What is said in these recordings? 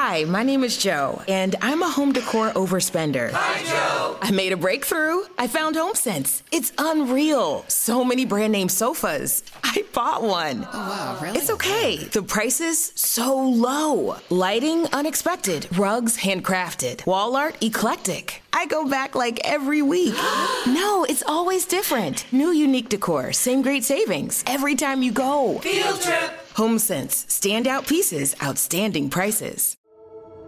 Hi, my name is Joe, and I'm a home decor overspender. Hi, Joe. I made a breakthrough. I found HomeSense. It's unreal. So many brand name sofas. I bought one. Oh, wow, really? It's okay. The prices so low. Lighting unexpected. Rugs handcrafted. Wall art eclectic. I go back like every week. no, it's always different. New unique decor, same great savings every time you go. Field trip. HomeSense, standout pieces, outstanding prices.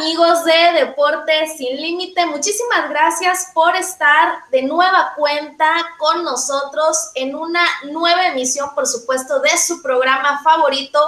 amigos de Deportes Sin Límite? Muchísimas gracias por estar de nueva cuenta con nosotros en una nueva emisión, por supuesto, de su programa favorito.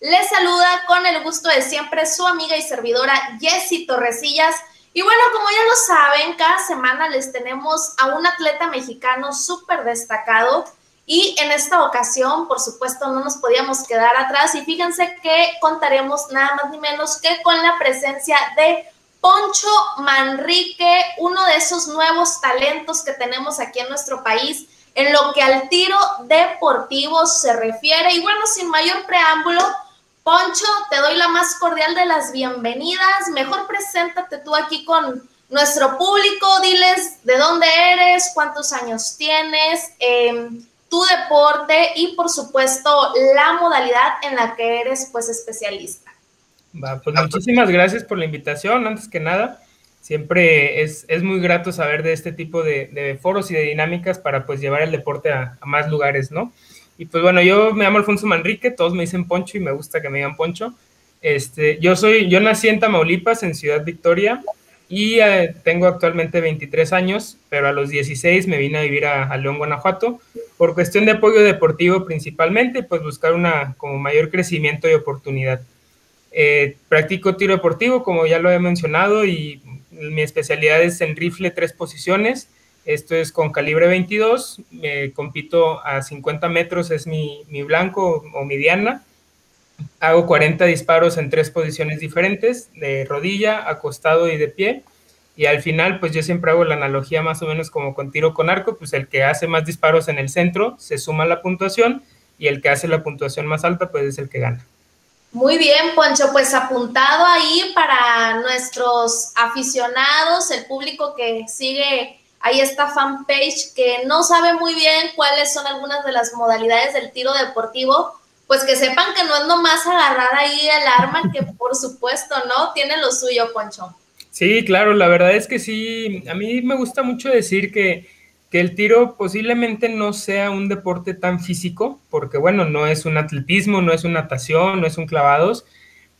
Les saluda con el gusto de siempre su amiga y servidora Jessy Torresillas. Y bueno, como ya lo saben, cada semana les tenemos a un atleta mexicano súper destacado y en esta ocasión, por supuesto, no nos podíamos quedar atrás y fíjense que contaremos nada más ni menos que con la presencia de Poncho Manrique, uno de esos nuevos talentos que tenemos aquí en nuestro país en lo que al tiro deportivo se refiere. Y bueno, sin mayor preámbulo, Poncho, te doy la más cordial de las bienvenidas. Mejor preséntate tú aquí con nuestro público, diles de dónde eres, cuántos años tienes. Eh, tu deporte y por supuesto la modalidad en la que eres pues especialista. Va, pues muchísimas gracias por la invitación, antes que nada. Siempre es, es muy grato saber de este tipo de, de, foros y de dinámicas para pues llevar el deporte a, a, más lugares, ¿no? Y pues bueno, yo me llamo Alfonso Manrique, todos me dicen Poncho y me gusta que me digan Poncho. Este, yo soy, yo nací en Tamaulipas, en Ciudad Victoria, y eh, tengo actualmente 23 años, pero a los 16 me vine a vivir a, León, Guanajuato, por cuestión de apoyo deportivo principalmente, pues buscar una como mayor crecimiento y oportunidad. Eh, practico tiro deportivo, como ya lo he mencionado, y mi especialidad es en rifle tres posiciones. Esto es con calibre 22, eh, compito a 50 metros, es mi, mi blanco o mi diana hago 40 disparos en tres posiciones diferentes, de rodilla, acostado y de pie. Y al final, pues yo siempre hago la analogía más o menos como con tiro con arco, pues el que hace más disparos en el centro se suma la puntuación y el que hace la puntuación más alta, pues es el que gana. Muy bien, Poncho, pues apuntado ahí para nuestros aficionados, el público que sigue ahí esta fanpage que no sabe muy bien cuáles son algunas de las modalidades del tiro deportivo, pues que sepan que no es nomás agarrar ahí el arma, que por supuesto, ¿no? Tiene lo suyo, Poncho. Sí, claro, la verdad es que sí, a mí me gusta mucho decir que, que el tiro posiblemente no sea un deporte tan físico, porque bueno, no es un atletismo, no es una natación, no es un clavados,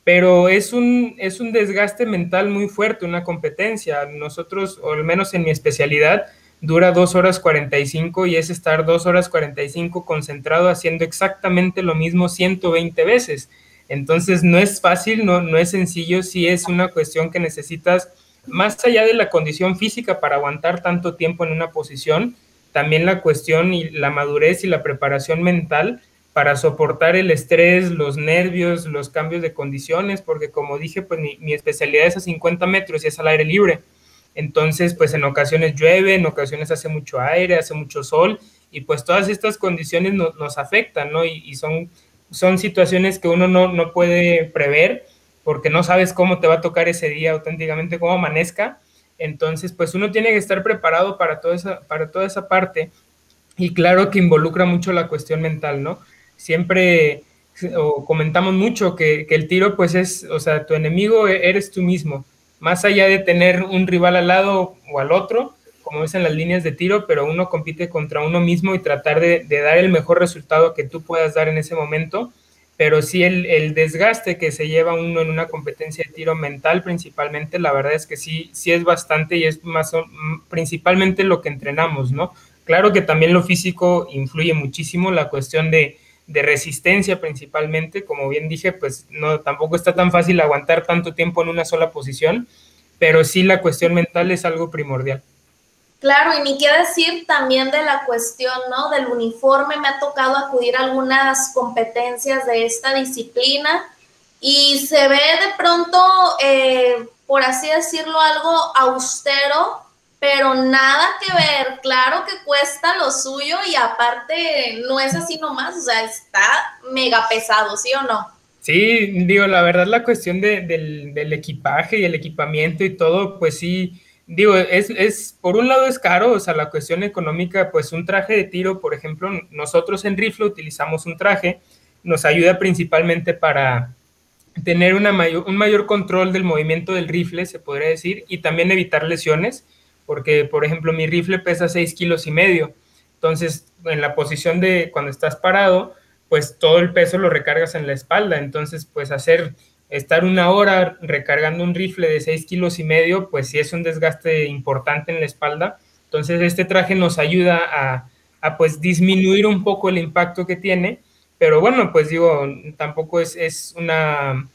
pero es un, es un desgaste mental muy fuerte, una competencia. Nosotros, o al menos en mi especialidad, dura 2 horas 45 y es estar 2 horas 45 concentrado haciendo exactamente lo mismo 120 veces. Entonces no es fácil, no, no es sencillo, sí es una cuestión que necesitas, más allá de la condición física para aguantar tanto tiempo en una posición, también la cuestión y la madurez y la preparación mental para soportar el estrés, los nervios, los cambios de condiciones, porque como dije, pues mi, especialidad es a 50 metros y es al aire libre. Entonces, pues en ocasiones llueve, en ocasiones hace mucho aire, hace mucho sol, y pues todas estas condiciones nos, nos afectan, ¿no? Y, son, son situaciones que uno no, no, puede prever porque no sabes cómo te va a tocar ese día auténticamente, cómo amanezca. Entonces, pues uno tiene que estar preparado para toda esa, para toda esa parte. Y claro que involucra mucho la cuestión mental, ¿no? Siempre comentamos mucho que, que el tiro, pues es, o sea, tu enemigo eres tú mismo más allá de tener un rival al lado o al otro, como es en las líneas de tiro, pero uno compite contra uno mismo y tratar de, de, dar el mejor resultado que tú puedas dar en ese momento. pero sí el, desgaste que se lleva uno en una competencia de tiro mental principalmente, la verdad es que sí, sí es bastante y es más principalmente lo que entrenamos, ¿no? Claro que también lo físico influye muchísimo, la cuestión de, de resistencia principalmente, como bien dije, pues no, tampoco está tan fácil aguantar tanto tiempo en una sola posición, pero sí la cuestión mental es algo primordial. Claro, y ni qué decir también de la cuestión, ¿no? Del uniforme. Me ha tocado acudir a algunas competencias de esta disciplina y se ve de pronto, eh, por así decirlo, algo austero, pero nada que ver. Claro que cuesta lo suyo y aparte no es así nomás, o sea, está mega pesado, ¿sí o no? Sí, digo, la verdad la cuestión del, del equipaje y el equipamiento y todo, pues sí digo, es, es, por un lado es caro, o sea, la cuestión económica, pues un traje de tiro, por ejemplo, nosotros en rifle utilizamos un traje, nos ayuda principalmente para tener una mayor, un mayor control del movimiento del rifle, se podría decir, y también evitar lesiones, porque, por ejemplo, mi rifle pesa 6 kilos y medio, entonces, en la posición de cuando estás parado, pues todo el peso lo recargas en la espalda, entonces, pues hacer estar una hora recargando un rifle de 6 kilos y medio, pues sí es un desgaste importante en la espalda. Entonces este traje nos ayuda a, a pues disminuir un poco el impacto que tiene, pero bueno, pues digo, tampoco es, es una...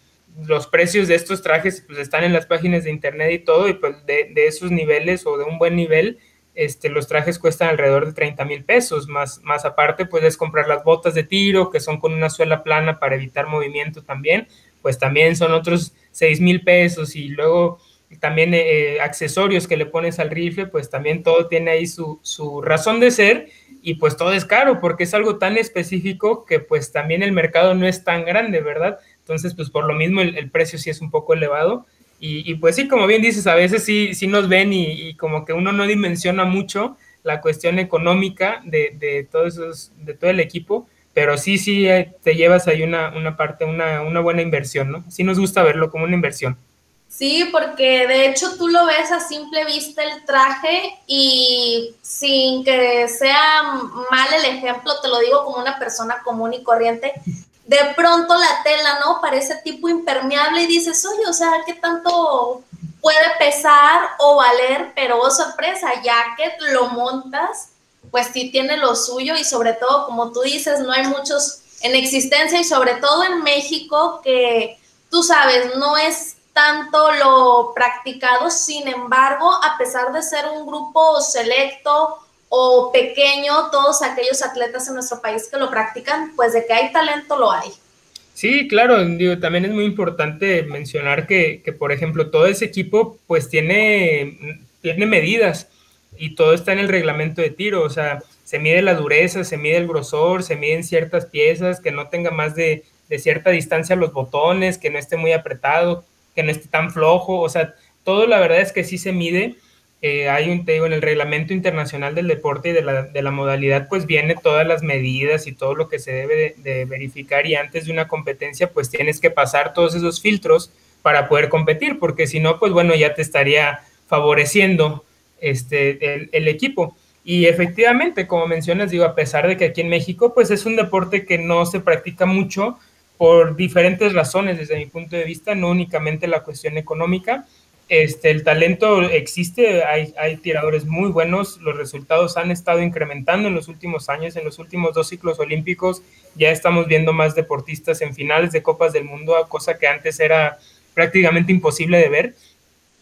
Los precios de estos trajes pues están en las páginas de internet y todo, y pues de, esos niveles o de un buen nivel, este, los trajes cuestan alrededor de 30 mil pesos, más, más aparte puedes comprar las botas de tiro que son con una suela plana para evitar movimiento también, pues también son otros 6 mil pesos y luego también eh, accesorios que le pones al rifle, pues también todo tiene ahí su, su, razón de ser y pues todo es caro porque es algo tan específico que pues también el mercado no es tan grande, ¿verdad? Entonces pues por lo mismo el, precio sí es un poco elevado y, pues sí, como bien dices, a veces sí, sí nos ven y, como que uno no dimensiona mucho la cuestión económica de, de, todos de todo el equipo, pero sí, sí eh, te llevas ahí una, una parte, una, una, buena inversión, ¿no? Sí nos gusta verlo como una inversión. Sí, porque de hecho tú lo ves a simple vista el traje y sin que sea mal el ejemplo, te lo digo como una persona común y corriente, de pronto la tela, ¿no? Parece tipo impermeable y dices, oye, o sea, ¿qué tanto puede pesar o valer? Pero oh, sorpresa, ya que lo montas, pues sí tiene lo suyo y sobre todo, como tú dices, no hay muchos en existencia y sobre todo en México que tú sabes, no es tanto lo practicado, sin embargo, a pesar de ser un grupo selecto o pequeño, todos aquellos atletas en nuestro país que lo practican, pues de que hay talento lo hay. Sí, claro, digo, también es muy importante mencionar que, que por ejemplo, todo ese equipo pues tiene, tiene medidas y todo está en el reglamento de tiro, o sea, se mide la dureza, se mide el grosor, se miden ciertas piezas, que no tenga más de, cierta distancia los botones, que no esté muy apretado, que no esté tan flojo, o sea, todo la verdad es que sí se mide. Eh, hay un, te digo, en el reglamento internacional del deporte y de la, de la, modalidad, pues viene todas las medidas y todo lo que se debe de, verificar y antes de una competencia, pues tienes que pasar todos esos filtros para poder competir, porque si no, pues bueno, ya te estaría favoreciendo este, el, equipo. Y efectivamente, como mencionas, digo, a pesar de que aquí en México, pues es un deporte que no se practica mucho por diferentes razones desde mi punto de vista, no únicamente la cuestión económica. Este, el talento existe, hay, tiradores muy buenos, los resultados han estado incrementando en los últimos años, en los últimos dos ciclos olímpicos ya estamos viendo más deportistas en finales de Copas del Mundo, cosa que antes era prácticamente imposible de ver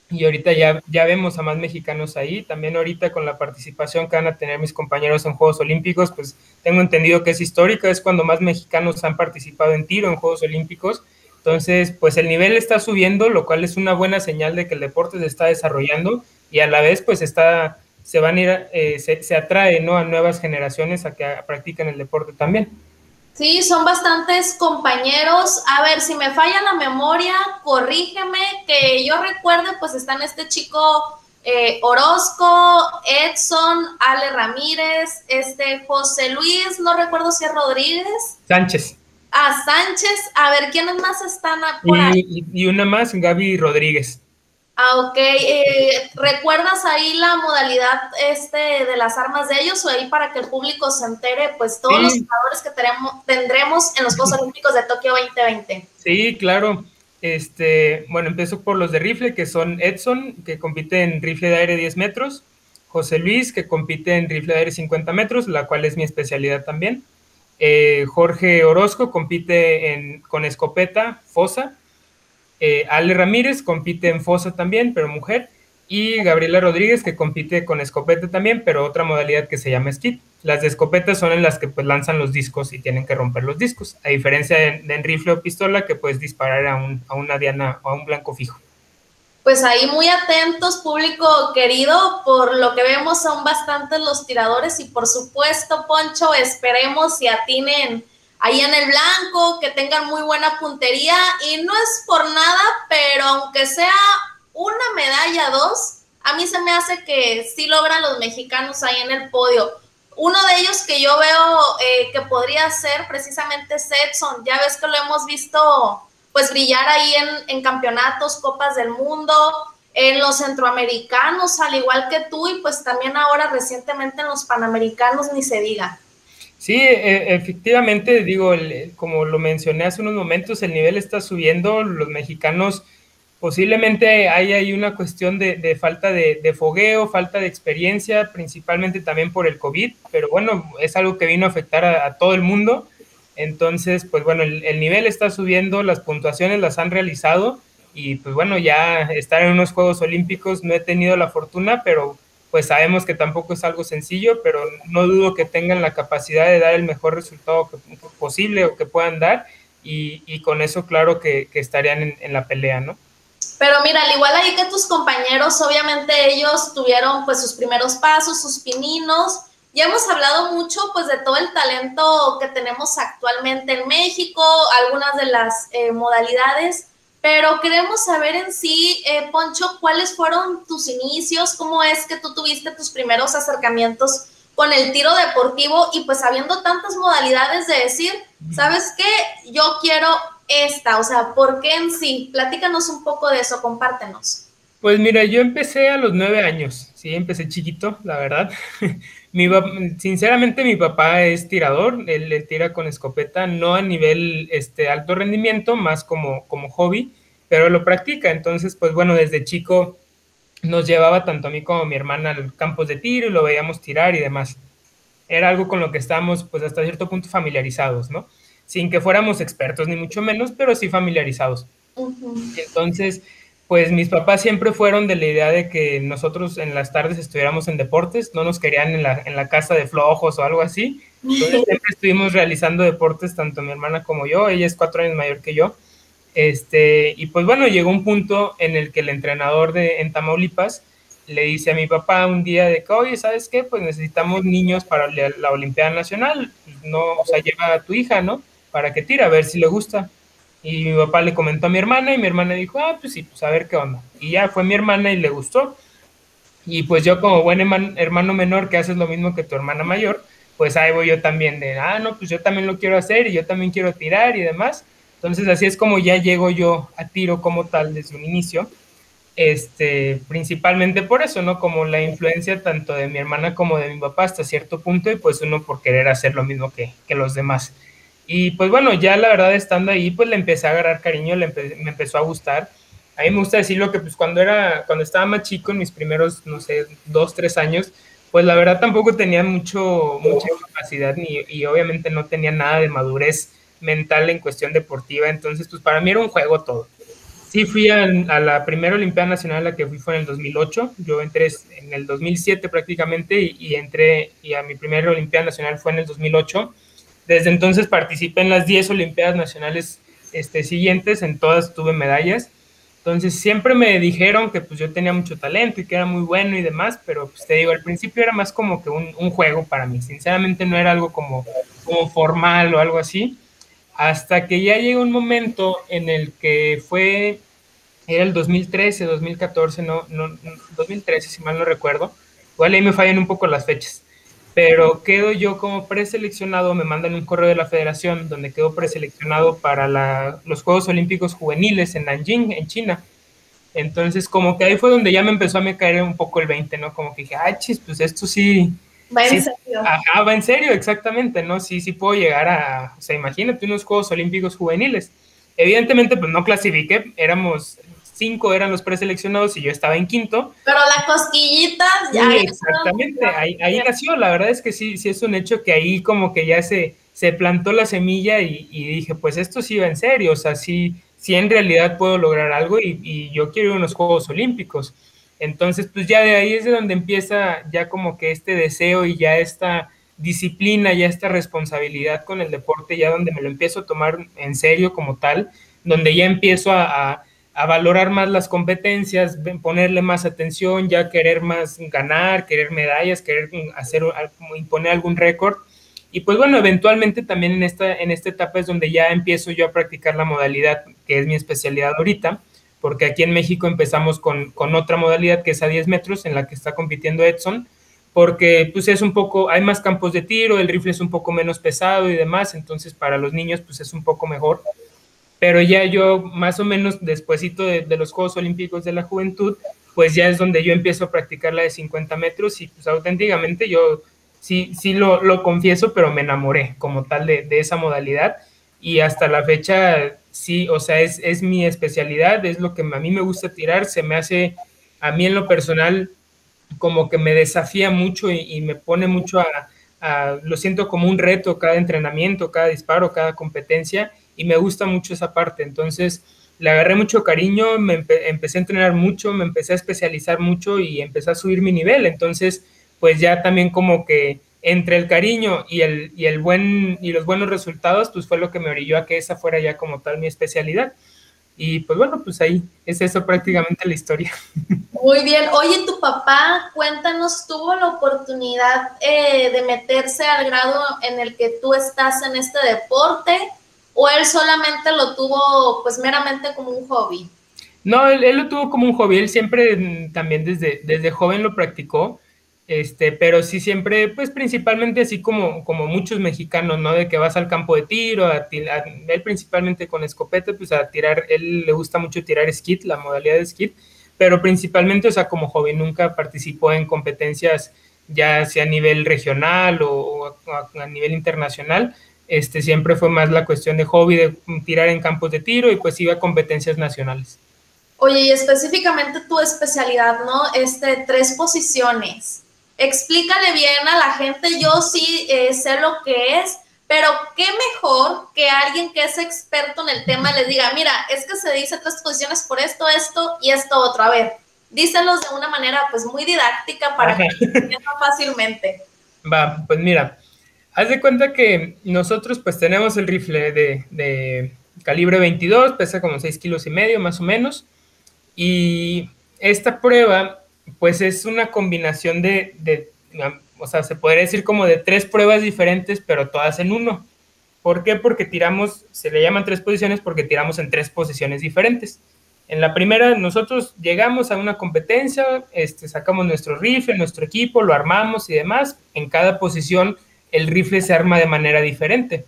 y ahorita ya, ya vemos a más mexicanos ahí. También ahorita con la participación que van a tener mis compañeros en Juegos Olímpicos, pues tengo entendido que es histórica, es cuando más mexicanos han participado en tiro en Juegos Olímpicos. Entonces, pues el nivel está subiendo, lo cual es una buena señal de que el deporte se está desarrollando y a la vez pues está, se van a ir, eh, se, se atrae ¿no? a nuevas generaciones a que practiquen el deporte también. Sí, son bastantes compañeros. A ver, si me falla la memoria, corrígeme, que yo recuerde, pues están este chico eh, Orozco, Edson, Ale Ramírez, este José Luis, no recuerdo si es Rodríguez. Sánchez. Ah, Sánchez. A ver, ¿quiénes más están por ahí? Y, una más, Gaby Rodríguez. Ah, ok. Eh, ¿Recuerdas ahí la modalidad este de las armas de ellos o ahí para que el público se entere, pues todos los jugadores que tenemos, tendremos en los Juegos Olímpicos de Tokio 2020? Sí, claro. Este, bueno, empiezo por los de rifle, que son Edson, que compite en rifle de aire 10 metros, José Luis, que compite en rifle de aire 50 metros, la cual es mi especialidad también. Eh, Jorge Orozco compite con escopeta, fosa, eh, Ale Ramírez compite en fosa también, pero mujer. Y Gabriela Rodríguez que compite con escopeta también, pero otra modalidad que se llama skit. Las de escopeta son en las que pues lanzan los discos y tienen que romper los discos, a diferencia de, en rifle o pistola que puedes disparar a una diana o a un blanco fijo. Pues ahí muy atentos, público querido, por lo que vemos son bastantes los tiradores y por supuesto, Poncho, esperemos y atinen ahí en el blanco, que tengan muy buena puntería y no es por nada, pero aunque sea una medalla, dos, a mí se me hace que sí logran los mexicanos ahí en el podio. Uno de ellos que yo veo eh, que podría ser precisamente Setson, ya ves que lo hemos visto pues brillar ahí en, campeonatos, copas del mundo, en los centroamericanos, al igual que tú, y pues también ahora recientemente en los panamericanos, ni se diga. Sí, e, efectivamente, digo, como lo mencioné hace unos momentos, el nivel está subiendo, los mexicanos posiblemente hay ahí una cuestión de, falta de, fogueo, falta de experiencia, principalmente también por el COVID, pero bueno, es algo que vino a afectar a, todo el mundo. Entonces, pues bueno, el, el, nivel está subiendo, las puntuaciones las han realizado y pues bueno, ya estar en unos Juegos Olímpicos no he tenido la fortuna, pero pues sabemos que tampoco es algo sencillo, pero no dudo que tengan la capacidad de dar el mejor resultado posible o que puedan dar y, con eso claro que, estarían en, la pelea, ¿no? Pero mira, al igual ahí que tus compañeros, obviamente ellos tuvieron pues sus primeros pasos, sus pininos. Ya hemos hablado mucho pues de todo el talento que tenemos actualmente en México, algunas de las eh, modalidades, pero queremos saber en sí, eh, Poncho, cuáles fueron tus inicios, cómo es que tú tuviste tus primeros acercamientos con el tiro deportivo y pues habiendo tantas modalidades de decir, ¿sabes qué? Yo quiero esta, o sea, ¿por qué en sí? Platícanos un poco de eso, compártenos. Pues mira, yo empecé a los nueve años, sí, empecé chiquito, la verdad. mi, sinceramente mi papá es tirador, él le tira con escopeta, no a nivel este, alto rendimiento, más como, como hobby, pero lo practica. Entonces, pues bueno, desde chico nos llevaba tanto a mí como a mi hermana al campos de tiro y lo veíamos tirar y demás. Era algo con lo que estábamos pues hasta cierto punto familiarizados, ¿no? Sin que fuéramos expertos ni mucho menos, pero sí familiarizados. Entonces, pues mis papás siempre fueron de la idea de que nosotros en las tardes estuviéramos en deportes, no nos querían en la, en la casa de flojos o algo así. Entonces siempre estuvimos realizando deportes, tanto mi hermana como yo, ella es cuatro años mayor que yo. Este, y pues bueno, llegó un punto en el que el entrenador de, en Tamaulipas le dice a mi papá un día de que, oye, ¿sabes qué? Pues necesitamos niños para la, la Olimpiada Nacional, no, o sea, lleva a tu hija, ¿no? Para que tire, a ver si le gusta. Y mi papá le comentó a mi hermana y mi hermana dijo, ah, pues sí, pues a ver qué onda. Y ya fue mi hermana y le gustó. Y pues yo como buen hermano menor que haces lo mismo que tu hermana mayor, pues ahí voy yo también de, ah, no, pues yo también lo quiero hacer y yo también quiero tirar y demás. Entonces así es como ya llego yo a tiro como tal desde un inicio. Este, principalmente por eso, ¿no? Como la influencia tanto de mi hermana como de mi papá hasta cierto punto y pues uno por querer hacer lo mismo que, que los demás. Y pues bueno, ya la verdad estando ahí, pues le empecé a agarrar cariño, le me empezó a gustar. A mí me gusta decirlo que pues cuando era, cuando estaba más chico, en mis primeros, no sé, dos, tres años, pues la verdad tampoco tenía mucho, mucha capacidad ni, y obviamente no tenía nada de madurez mental en cuestión deportiva, entonces pues para mí era un juego todo. Sí fui a, a la primera Olimpiada Nacional a la que fui fue en el 2008, yo entré en el 2007 prácticamente y, y entré y a mi primera Olimpiada Nacional fue en el 2008 desde entonces participé en las 10 Olimpiadas Nacionales este, siguientes, en todas tuve medallas. Entonces siempre me dijeron que pues yo tenía mucho talento y que era muy bueno y demás, pero pues te digo, al principio era más como que un, juego para mí. Sinceramente no era algo como, como formal o algo así. Hasta que ya llegó un momento en el que fue, era el 2013, 2014, no, no 2013 si mal no recuerdo. Igual ahí me fallan un poco las fechas pero quedo yo como preseleccionado, me mandan un correo de la federación donde quedo preseleccionado para los Juegos Olímpicos Juveniles en Nanjing, en China. Entonces, como que ahí fue donde ya me empezó a me caer un poco el 20, ¿no? Como que dije, ay, chis, pues esto sí. Va en serio. Ajá, va en serio, exactamente, ¿no? Sí, sí puedo llegar a, o sea, imagínate unos Juegos Olímpicos juveniles. Evidentemente, pues no clasifiqué, éramos cinco eran los preseleccionados y yo estaba en quinto. Pero la cosquillita ya. Sí, exactamente, ahí, ahí, nació, la verdad es que sí, sí es un hecho que ahí como que ya se, se plantó la semilla y, y dije, pues esto sí va en serio, o sea, sí, sí en realidad puedo lograr algo y, y yo quiero ir a unos Juegos Olímpicos. Entonces, pues ya de ahí es de donde empieza ya como que este deseo y ya esta disciplina, ya esta responsabilidad con el deporte, ya donde me lo empiezo a tomar en serio como tal, donde ya empiezo a, a a valorar más las competencias, ponerle más atención, ya querer más ganar, querer medallas, querer hacer, imponer algún récord. Y pues bueno, eventualmente también en esta, en esta etapa es donde ya empiezo yo a practicar la modalidad que es mi especialidad ahorita, porque aquí en México empezamos con, con otra modalidad que es a 10 metros en la que está compitiendo Edson, porque pues es un poco, hay más campos de tiro, el rifle es un poco menos pesado y demás, entonces para los niños pues es un poco mejor pero ya yo más o menos despuesito de, los Juegos Olímpicos de la Juventud, pues ya es donde yo empiezo a practicar la de 50 metros y pues auténticamente yo sí, sí lo, lo confieso, pero me enamoré como tal de, de, esa modalidad. Y hasta la fecha sí, o sea, es, es mi especialidad, es lo que a mí me gusta tirar, se me hace a mí en lo personal como que me desafía mucho y, me pone mucho a, lo siento como un reto cada entrenamiento, cada disparo, cada competencia y me gusta mucho esa parte. Entonces, le agarré mucho cariño, me empe empecé a entrenar mucho, me empecé a especializar mucho y empecé a subir mi nivel. Entonces, pues ya también como que entre el cariño y el, y el buen y los buenos resultados, pues fue lo que me orilló a que esa fuera ya como tal mi especialidad. Y pues bueno, pues ahí es eso prácticamente la historia. Muy bien. Oye, tu papá, cuéntanos, ¿tuvo la oportunidad eh, de meterse al grado en el que tú estás en este deporte? O él solamente lo tuvo pues meramente como un hobby? No, él, él, lo tuvo como un hobby, él siempre mm, también desde, desde joven lo practicó, este, pero sí siempre, pues principalmente así como, como muchos mexicanos, ¿no? De que vas al campo de tiro, a, a, él principalmente con escopeta, pues a tirar, él le gusta mucho tirar skit, la modalidad de skit, pero principalmente, o sea, como hobby, nunca participó en competencias ya sea a nivel regional o, o a, a nivel internacional, este, siempre fue más la cuestión de hobby, de tirar en campos de tiro y pues iba a competencias nacionales. Oye, y específicamente tu especialidad, ¿no? Este, tres posiciones. Explícale bien a la gente, yo sí eh, sé lo que es, pero qué mejor que alguien que es experto en el tema le diga, mira, es que se dice tres posiciones por esto, esto y esto otro. A ver, díselos de una manera pues muy didáctica para que se entiendan fácilmente. Va, pues mira, Haz de cuenta que nosotros pues tenemos el rifle de, de calibre 22, pesa como 6 kilos y medio más o menos, y esta prueba pues es una combinación de, de, o sea, se podría decir como de tres pruebas diferentes, pero todas en uno. ¿Por qué? Porque tiramos, se le llaman tres posiciones porque tiramos en tres posiciones diferentes. En la primera, nosotros llegamos a una competencia, este, sacamos nuestro rifle, nuestro equipo, lo armamos y demás. En cada posición el rifle se arma de manera diferente.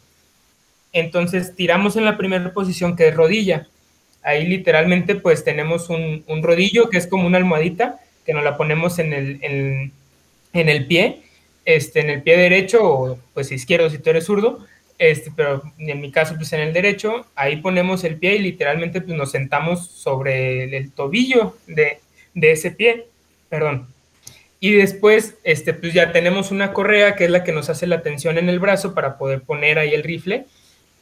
Entonces tiramos en la primera posición que es rodilla. Ahí literalmente pues tenemos un, un rodillo que es como una almohadita que nos la ponemos en el, en, en, el pie, este, en el pie derecho o pues izquierdo si tú eres zurdo, este, pero en mi caso pues en el derecho, ahí ponemos el pie y literalmente pues nos sentamos sobre el, el tobillo de, de ese pie, perdón, y después, este, pues ya tenemos una correa que es la que nos hace la tensión en el brazo para poder poner ahí el rifle.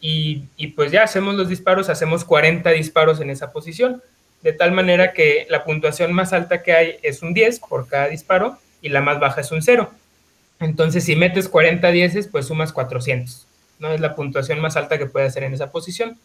Y, y, pues ya hacemos los disparos, hacemos 40 disparos en esa posición. De tal manera que la puntuación más alta que hay es un 10 por cada disparo y la más baja es un 0. Entonces, si metes 40 dieces, pues sumas 400. ¿no? Es la puntuación más alta que puede hacer en esa posición.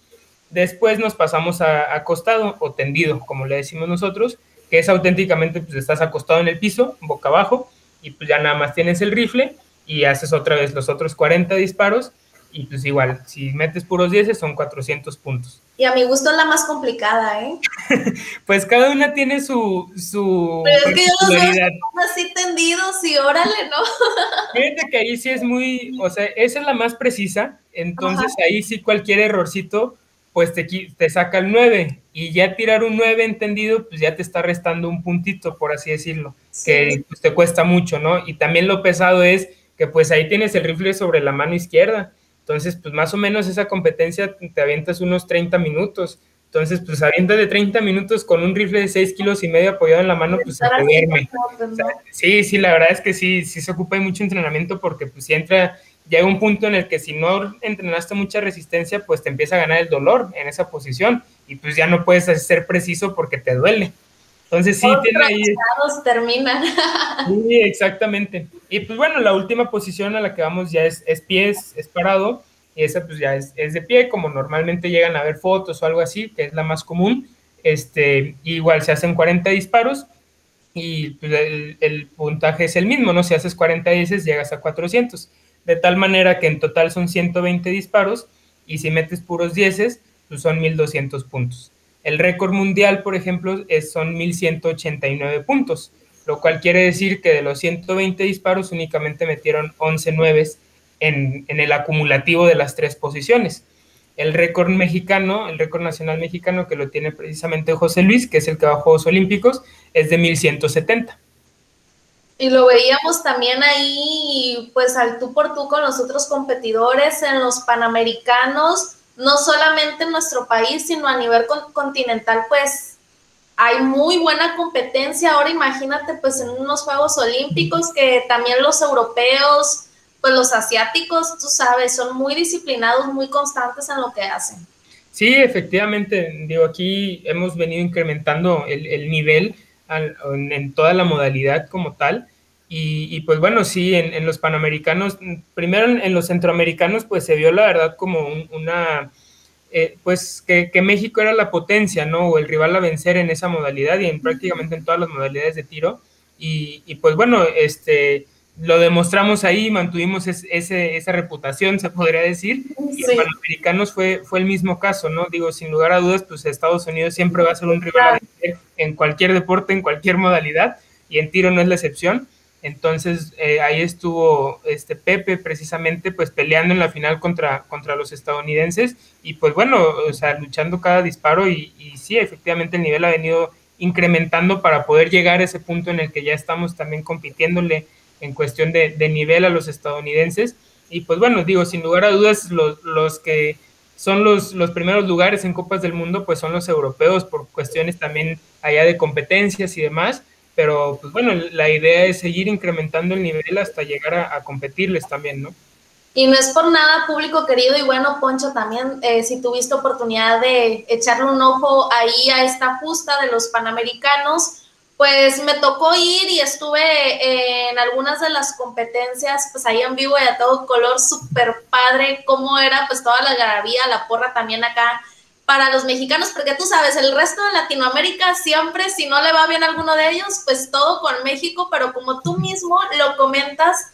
Después nos pasamos a acostado o tendido, como le decimos nosotros, que es auténticamente, pues estás acostado en el piso, boca abajo, y pues ya nada más tienes el rifle y haces otra vez los otros 40 disparos, y pues igual, si metes puros 10 son 400 puntos. Y a mi gusto es la más complicada, ¿eh? pues cada una tiene su... su Pero es que yo los veo así tendidos y órale, ¿no? Fíjate que ahí sí es muy, o sea, esa es la más precisa, entonces Ajá. ahí sí cualquier errorcito pues te, te saca el 9 y ya tirar un 9 entendido, pues ya te está restando un puntito, por así decirlo, que pues, te cuesta mucho, ¿no? Y también lo pesado es que pues ahí tienes el rifle sobre la mano izquierda, entonces pues más o menos esa competencia te avientas unos 30 minutos, entonces pues avientas de 30 minutos con un rifle de 6 kilos y medio apoyado en la mano, pues se duerme. sí, sí, la verdad es que sí, sí se ocupa de mucho entrenamiento porque pues si entra llega un punto en el que si no entrenaste mucha resistencia, pues te empieza a ganar el dolor en esa posición y pues ya no puedes ser preciso porque te duele. Entonces sí tiene ahí... terminan. Sí, exactamente. Y pues bueno, la última posición a la que vamos ya es, es pies, es parado, y esa pues ya es, es, de pie, como normalmente llegan a ver fotos o algo así, que es la más común. Este, igual se hacen 40 disparos y pues, el, el, puntaje es el mismo, ¿no? Si haces 40 veces llegas a 400 de tal manera que en total son 120 disparos y si metes puros 10, pues son 1200 puntos. El récord mundial, por ejemplo, es, son 1189 puntos, lo cual quiere decir que de los 120 disparos únicamente metieron 11 nueves en, en el acumulativo de las tres posiciones. El récord mexicano, el récord nacional mexicano que lo tiene precisamente José Luis, que es el que a Juegos Olímpicos, es de 1170 y lo veíamos también ahí, pues al tú por tú con los otros competidores en los Panamericanos, no solamente en nuestro país, sino a nivel continental, pues hay muy buena competencia. Ahora imagínate, pues en unos Juegos Olímpicos que también los europeos, pues los asiáticos, tú sabes, son muy disciplinados, muy constantes en lo que hacen. Sí, efectivamente, digo, aquí hemos venido incrementando el, el nivel en toda la modalidad como tal. Y, pues bueno, sí, en, los panamericanos, primero en, los centroamericanos, pues se vio la verdad como una, eh, pues que, México era la potencia, ¿no? O el rival a vencer en esa modalidad y en prácticamente en todas las modalidades de tiro. Y, y pues bueno, este, lo demostramos ahí, mantuvimos ese, esa reputación, se podría decir. Y en Panamericanos fue, fue el mismo caso, ¿no? Digo, sin lugar a dudas, pues Estados Unidos siempre va a ser un rival vencer en cualquier deporte, en cualquier modalidad, y en tiro no es la excepción. Entonces eh, ahí estuvo este Pepe precisamente pues peleando en la final contra, contra los estadounidenses y pues bueno, o sea, luchando cada disparo y, y, sí, efectivamente el nivel ha venido incrementando para poder llegar a ese punto en el que ya estamos también compitiéndole en cuestión de, nivel a los estadounidenses. Y pues bueno, digo, sin lugar a dudas, los, los que son los, los primeros lugares en Copas del Mundo, pues son los europeos por cuestiones también allá de competencias y demás pero pues bueno, la idea es seguir incrementando el nivel hasta llegar a, competirles también, ¿no? Y no es por nada, público querido, y bueno, Poncho, también eh, si tuviste oportunidad de echarle un ojo ahí a esta justa de los Panamericanos, pues me tocó ir y estuve en algunas de las competencias, pues ahí en vivo y a todo color, súper padre, cómo era pues toda la garabía, la porra también acá para los mexicanos, porque tú sabes, el resto de Latinoamérica siempre, si no le va bien a alguno de ellos, pues todo con México, pero como tú mismo lo comentas,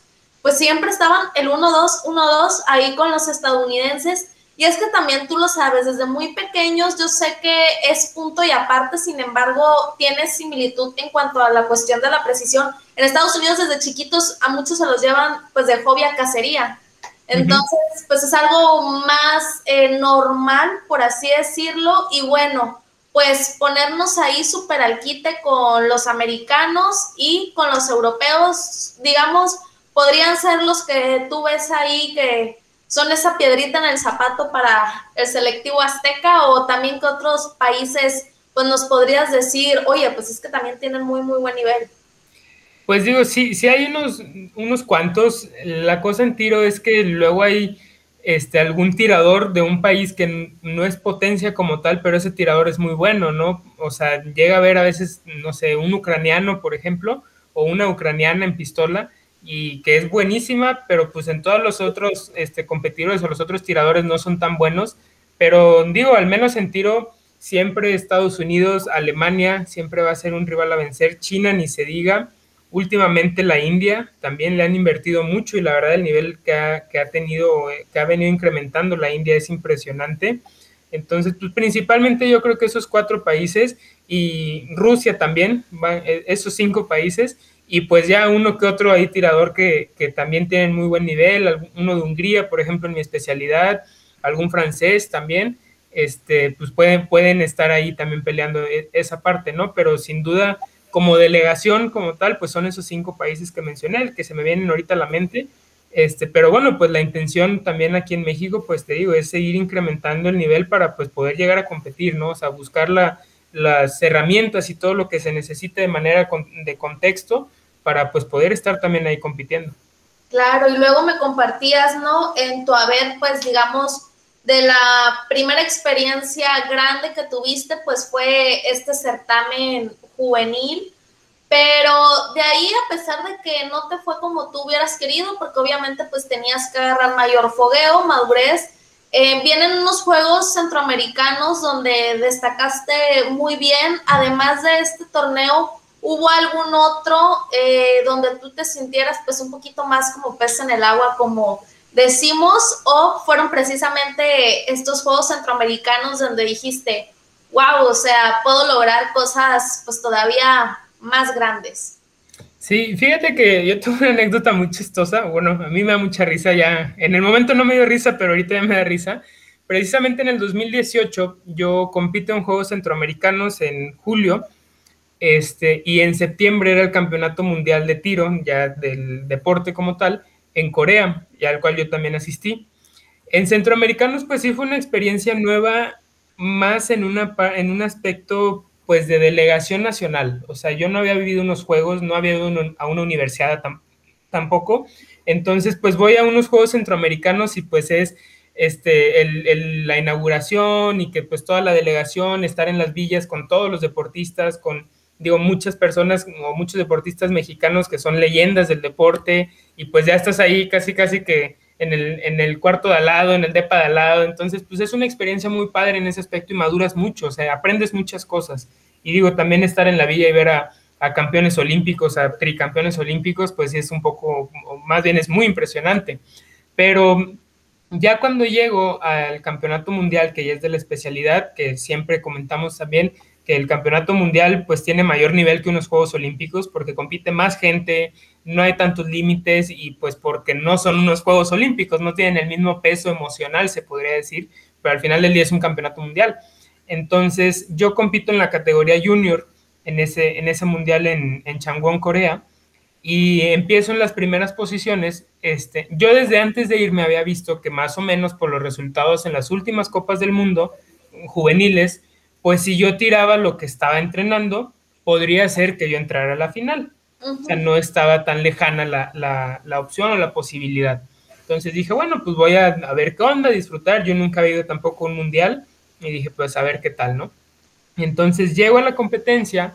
pues siempre estaban el 1-2, 1-2 ahí con los estadounidenses. Y es que también tú lo sabes, desde muy pequeños yo sé que es punto y aparte, sin embargo, tiene similitud en cuanto a la cuestión de la precisión. En Estados Unidos desde chiquitos a muchos se los llevan pues de hobby a cacería. Entonces, pues es algo más eh, normal, por así decirlo, y bueno, pues ponernos ahí súper al quite con los americanos y con los europeos, digamos, podrían ser los que tú ves ahí que son esa piedrita en el zapato para el selectivo azteca o también que otros países, pues nos podrías decir, oye, pues es que también tienen muy, muy buen nivel. Pues digo, sí, sí hay unos, unos cuantos. La cosa en tiro es que luego hay este, algún tirador de un país que no es potencia como tal, pero ese tirador es muy bueno, ¿no? O sea, llega a ver a veces, no sé, un ucraniano, por ejemplo, o una ucraniana en pistola, y que es buenísima, pero pues en todos los otros este, competidores o los otros tiradores no son tan buenos. Pero digo, al menos en tiro, siempre Estados Unidos, Alemania, siempre va a ser un rival a vencer, China ni se diga Últimamente la India también le han invertido mucho y la verdad el nivel que ha, tenido, que ha venido incrementando la India es impresionante. Entonces, pues principalmente yo creo que esos cuatro países y Rusia también, e, esos cinco países, y pues ya uno que otro ahí tirador que, que, también tienen muy buen nivel, uno de Hungría, por ejemplo, en mi especialidad, algún francés también, este, pues pueden, pueden estar ahí también peleando e, esa parte, ¿no? Pero sin duda, como delegación como tal, pues son esos cinco países que mencioné, que se me vienen ahorita a la mente. Este, pero bueno, pues la intención también aquí en México, pues te digo, es seguir incrementando el nivel para pues poder llegar a competir, ¿no? O sea, buscar las herramientas y todo lo que se necesite de manera de contexto para pues poder estar también ahí compitiendo. Claro, y luego me compartías, ¿no? En tu haber, pues digamos, de la primera experiencia grande que tuviste, pues fue este certamen juvenil, pero de ahí, a pesar de que no te fue como tú hubieras querido, porque obviamente pues tenías que agarrar mayor fogueo, madurez, eh, vienen unos juegos centroamericanos donde destacaste muy bien, además de este torneo, ¿hubo algún otro eh, donde tú te sintieras pues un poquito más como pez en el agua, como decimos, o fueron precisamente estos Juegos Centroamericanos donde dijiste, wow, o sea, puedo lograr cosas pues todavía más grandes? Sí, fíjate que yo tuve una anécdota muy chistosa, bueno, a mí me da mucha risa ya, en el momento no me dio risa, pero ahorita ya me da risa. Precisamente en el 2018 yo compito en Juegos Centroamericanos en julio, este, y en septiembre era el Campeonato Mundial de Tiro, ya del deporte como tal, en Corea, y al cual yo también asistí. En Centroamericanos, pues sí fue una experiencia nueva, más en, una, en un aspecto, pues, de delegación nacional. O sea, yo no había vivido unos juegos, no había ido a una universidad tampoco. Entonces, pues voy a unos juegos centroamericanos y pues es este, la inauguración y que pues toda la delegación, estar en las villas con todos los deportistas, con digo, muchas personas o muchos deportistas mexicanos que son leyendas del deporte y pues ya estás ahí casi, casi que en el, en el cuarto de al lado, en el depa de al lado, entonces pues es una experiencia muy padre en ese aspecto y maduras mucho, o sea, aprendes muchas cosas. Y digo, también estar en la villa y ver a, a campeones olímpicos, a tricampeones olímpicos, pues es un poco, más bien es muy impresionante. Pero ya cuando llego al campeonato mundial, que ya es de la especialidad, que siempre comentamos también, que el campeonato mundial pues tiene mayor nivel que unos Juegos Olímpicos porque compite más gente, no hay tantos límites y pues porque no son unos Juegos Olímpicos, no tienen el mismo peso emocional, se podría decir, pero al final del día es un campeonato mundial. Entonces yo compito en la categoría junior en ese, en ese mundial en, en Changwon, Corea, y empiezo en las primeras posiciones. Este, yo desde antes de irme había visto que más o menos por los resultados en las últimas Copas del Mundo juveniles, pues si yo tiraba lo que estaba entrenando, podría ser que yo entrara a la final. O sea, no estaba tan lejana la, la, opción o la posibilidad. Entonces dije, bueno, pues voy a, a, ver qué onda, disfrutar. Yo nunca había ido tampoco a un mundial y dije, pues a ver qué tal, ¿no? Entonces llego a la competencia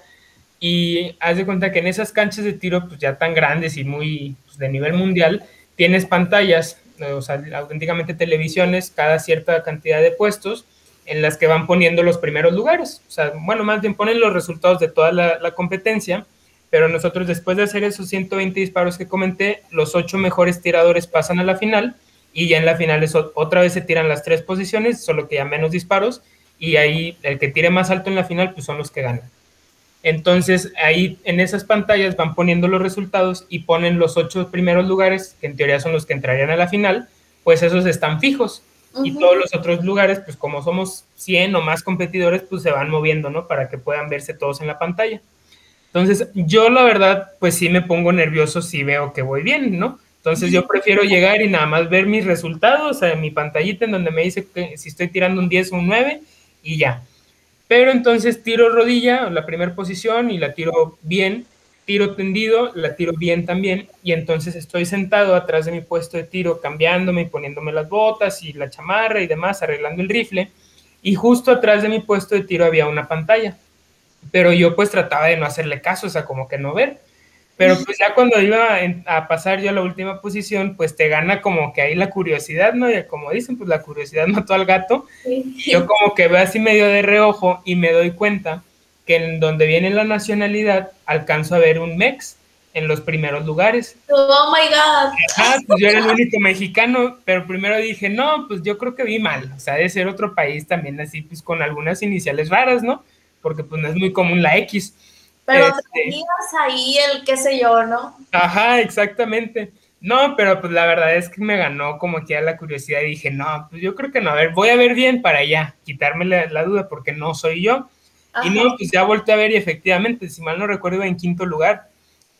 y haz de cuenta que en esas canchas de tiro, pues ya tan grandes y muy pues, de nivel mundial, tienes pantallas, o sea, auténticamente televisiones, cada cierta cantidad de puestos en las que van poniendo los primeros lugares. O sea, bueno, más bien ponen los resultados de toda la, competencia, pero nosotros después de hacer esos 120 disparos que comenté, los ocho mejores tiradores pasan a la final y ya en la final es, otra vez se tiran las tres posiciones, solo que ya menos disparos y ahí el que tire más alto en la final pues son los que ganan. Entonces ahí en esas pantallas van poniendo los resultados y ponen los ocho primeros lugares, que en teoría son los que entrarían a la final, pues esos están fijos y todos los otros lugares, pues como somos 100 o más competidores, pues se van moviendo, ¿no? Para que puedan verse todos en la pantalla. Entonces, yo la verdad, pues sí me pongo nervioso si veo que voy bien, ¿no? Entonces yo prefiero llegar y nada más ver mis resultados en mi pantallita en donde me dice que si estoy tirando un 10 o un 9 y ya. Pero entonces tiro rodilla, la primera posición y la tiro bien tiro tendido, la tiro bien también, y entonces estoy sentado atrás de mi puesto de tiro, cambiándome y poniéndome las botas y la chamarra y demás, arreglando el rifle, y justo atrás de mi puesto de tiro había una pantalla, pero yo pues trataba de no hacerle caso, o sea, como que no ver, pero pues ya cuando iba a pasar yo a la última posición, pues te gana como que ahí la curiosidad, ¿no? Y como dicen, pues la curiosidad mató al gato, yo como que veo así medio de reojo y me doy cuenta que en donde viene la nacionalidad alcanzo a ver un mex en los primeros lugares. Oh my God. Ajá, pues yo era el único mexicano, pero primero dije, no, pues yo creo que vi mal, o sea, de ser otro país también así, pues con algunas iniciales raras, ¿no? Porque pues no es muy común la X. Pero este, tenías ahí el qué sé yo, ¿no? Ajá, exactamente. No, pero pues la verdad es que me ganó como que la curiosidad y dije, no, pues yo creo que no, a ver, voy a ver bien para ya quitarme la, duda porque no soy yo. Y no, pues ya volteé a ver y efectivamente, si mal no recuerdo, en quinto lugar.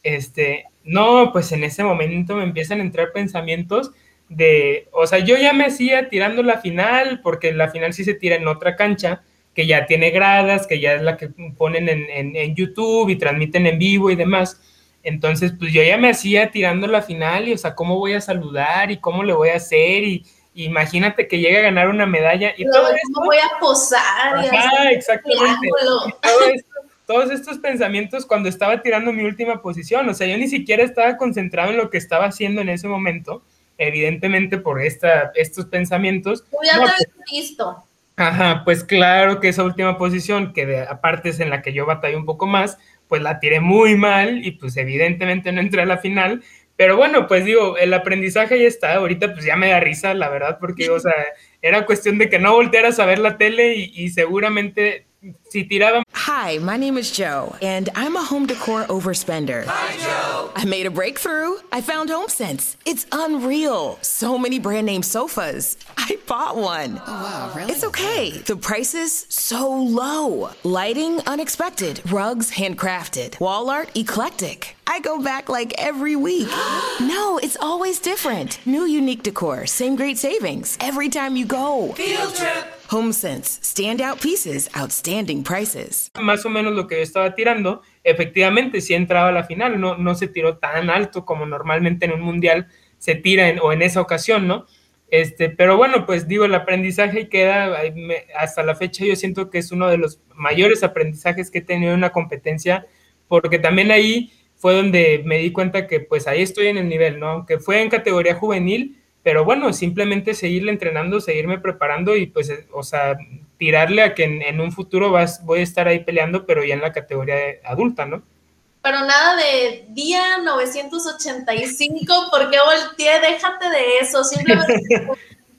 Este, no, pues en ese momento me empiezan a entrar pensamientos de, o sea, yo ya me hacía tirando la final, porque la final sí se tira en otra cancha, que ya tiene gradas, que ya es la que ponen en, en YouTube y transmiten en vivo y demás entonces, pues yo ya me hacía tirando la final y, o sea, ¿cómo voy a saludar y cómo le voy a hacer? Y, imagínate que llegue a ganar una medalla y todo ¿Cómo voy a posar? Ajá, exactamente. todos estos pensamientos cuando estaba tirando mi última posición, o sea, yo ni siquiera estaba concentrado en lo que estaba haciendo en ese momento, evidentemente por esta, estos pensamientos. Tú ya te habías visto. Ajá, pues claro que esa última posición, que aparte es en la que yo batallé un poco más, pues la tiré muy mal y pues evidentemente no entré a la final. Pero bueno, pues digo, el aprendizaje ya está. Ahorita pues ya me da risa, la verdad, porque, o sea, era cuestión de que no voltearas a ver la tele y, y seguramente si tiraba. Hi, my name is Joe, and I'm a home decor overspender. Hi, Joe. I made a breakthrough. I found HomeSense. It's unreal. So many brand name sofas. I bought one. Oh, wow, really? It's okay. The prices so low. Lighting unexpected. Rugs handcrafted. Wall art eclectic. I go back like every week. no, it's always different. New unique decor, same great savings every time you go. Field trip. HomeSense, standout pieces, outstanding prices. Más o menos lo que yo estaba tirando, efectivamente sí entraba a la final, no, no se tiró tan alto como normalmente en un mundial se tira en, o en esa ocasión, ¿no? Este, pero bueno, pues digo, el aprendizaje queda, hasta la fecha yo siento que es uno de los mayores aprendizajes que he tenido en una competencia, porque también ahí fue donde me di cuenta que pues ahí estoy en el nivel, ¿no? Aunque fue en categoría juvenil, pero bueno, simplemente seguirle entrenando, seguirme preparando y pues, eh, o sea, tirarle a que en, un futuro vas, voy a estar ahí peleando, pero ya en la categoría adulta, ¿no? Pero nada de día 985, porque volteé, déjate de eso, simplemente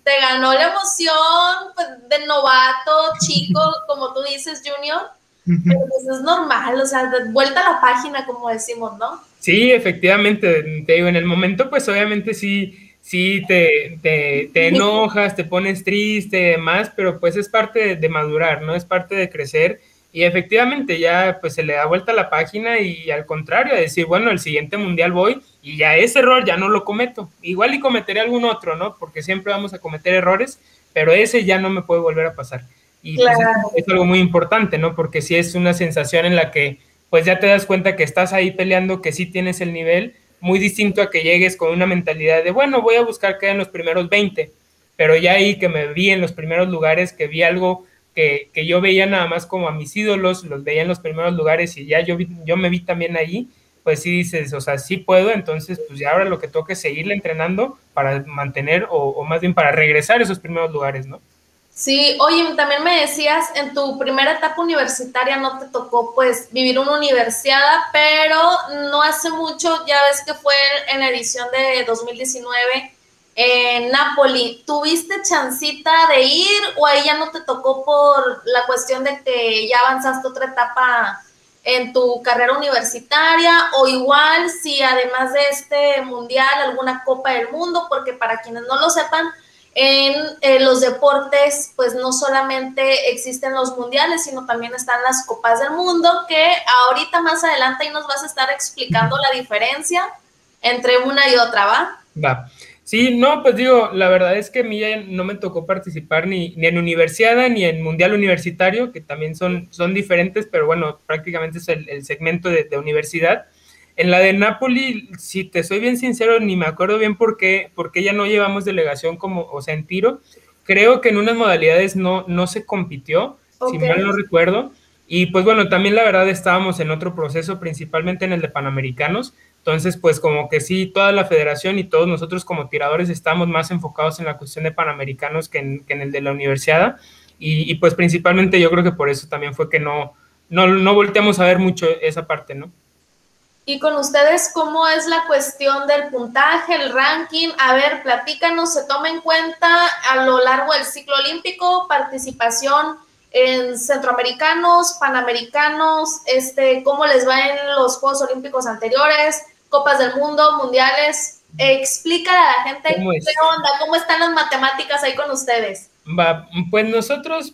te ganó la emoción pues, de novato, chico, como tú dices, Junior pero pues es normal, o sea, vuelta a la página, como decimos, ¿no? Sí, efectivamente, te digo, en el momento, pues obviamente sí, sí te, te, enojas, te pones triste y demás, pero pues es parte de, madurar, ¿no? Es parte de crecer y efectivamente ya pues se le da vuelta la página y al contrario, a decir, bueno, el siguiente mundial voy y ya ese error ya no lo cometo. Igual y cometeré algún otro, ¿no? Porque siempre vamos a cometer errores, pero ese ya no me puede volver a pasar. Y pues, es, algo muy importante, ¿no? Porque si es una sensación en la que pues ya te das cuenta que estás ahí peleando, que sí tienes el nivel, muy distinto a que llegues con una mentalidad de, bueno, voy a buscar que en los primeros 20, pero ya ahí que me vi en los primeros lugares, que vi algo que, que, yo veía nada más como a mis ídolos, los veía en los primeros lugares y ya yo, yo me vi también ahí, pues sí dices, o sea, sí puedo, entonces pues ya ahora lo que toca es seguirle entrenando para mantener o, o más bien para regresar a esos primeros lugares, ¿no? Sí, oye, también me decías, en tu primera etapa universitaria no te tocó pues vivir una universidad, pero no hace mucho, ya ves que fue en la edición de 2019 en Napoli. ¿Tuviste chancita de ir o ahí ya no te tocó por la cuestión de que ya avanzaste otra etapa en tu carrera universitaria o igual si además de este mundial alguna Copa del Mundo, porque para quienes no lo sepan, en los deportes, pues no solamente existen los mundiales, sino también están las copas del mundo, que ahorita más adelante ahí nos vas a estar explicando la diferencia entre una y otra, ¿va? Va. Sí, no, pues digo, la verdad es que a mí ya no me tocó participar ni, ni en universidad ni en mundial universitario, que también son, son diferentes, pero bueno, prácticamente es el, segmento de, de universidad. En la de Napoli, si te soy bien sincero, ni me acuerdo bien por qué, por qué ya no llevamos delegación como, o sea, en tiro. Creo que en unas modalidades no, no se compitió, si mal no recuerdo. Y pues bueno, también la verdad estábamos en otro proceso, principalmente en el de Panamericanos. Entonces, pues como que sí, toda la federación y todos nosotros como tiradores estamos más enfocados en la cuestión de Panamericanos que en, que en el de la universidad. Y, y, pues principalmente yo creo que por eso también fue que no, no, no volteamos a ver mucho esa parte, ¿no? Y con ustedes, ¿cómo es la cuestión del puntaje, el ranking? A ver, platícanos, ¿se toma en cuenta a lo largo del ciclo olímpico participación en centroamericanos, panamericanos? Este, ¿Cómo les va en los Juegos Olímpicos anteriores, Copas del Mundo, Mundiales? explícale a la gente qué onda, cómo están las matemáticas ahí con ustedes. Va, pues nosotros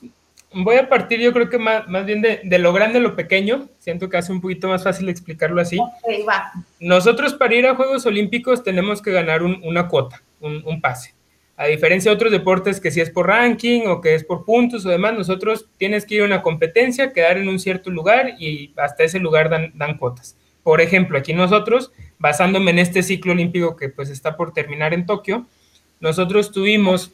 voy a partir yo creo que más, más bien de, de, lo grande a lo pequeño, siento que hace un poquito más fácil explicarlo así. Okay, va. Nosotros para ir a Juegos Olímpicos tenemos que ganar un, una cuota, un, un, pase. A diferencia de otros deportes que si es por ranking o que es por puntos o demás, nosotros tienes que ir a una competencia, quedar en un cierto lugar y hasta ese lugar dan, dan cuotas. Por ejemplo, aquí nosotros, basándome en este ciclo olímpico que pues está por terminar en Tokio, nosotros tuvimos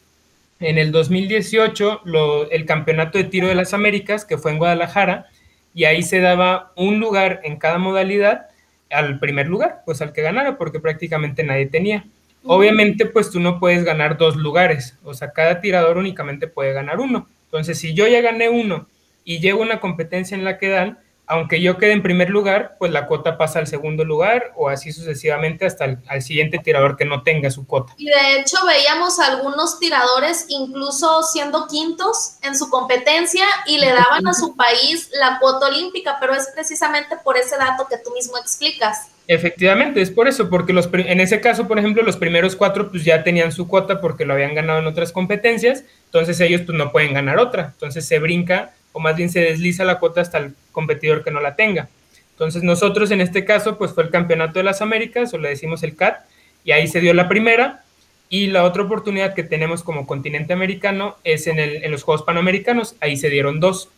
en el 2018 lo, el campeonato de tiro de las Américas, que fue en Guadalajara, y ahí se daba un lugar en cada modalidad al primer lugar, pues al que ganara, porque prácticamente nadie tenía. Obviamente, pues tú no puedes ganar dos lugares, o sea, cada tirador únicamente puede ganar uno. Entonces, si yo ya gané uno y llego a una competencia en la que dan, aunque yo quede en primer lugar, pues la cuota pasa al segundo lugar o así sucesivamente hasta el al siguiente tirador que no tenga su cuota. Y de hecho veíamos algunos tiradores incluso siendo quintos en su competencia y le daban a su país la cuota olímpica, pero es precisamente por ese dato que tú mismo explicas. Efectivamente, es por eso, porque los, en ese caso, por ejemplo, los primeros cuatro pues ya tenían su cuota porque lo habían ganado en otras competencias, entonces ellos pues no pueden ganar otra, entonces se brinca o más bien se desliza la cuota hasta el competidor que no la tenga. Entonces nosotros en este caso pues fue el Campeonato de las Américas o le decimos el CAT y ahí se dio la primera y la otra oportunidad que tenemos como continente americano es en, el, en los Juegos Panamericanos, ahí se dieron dos.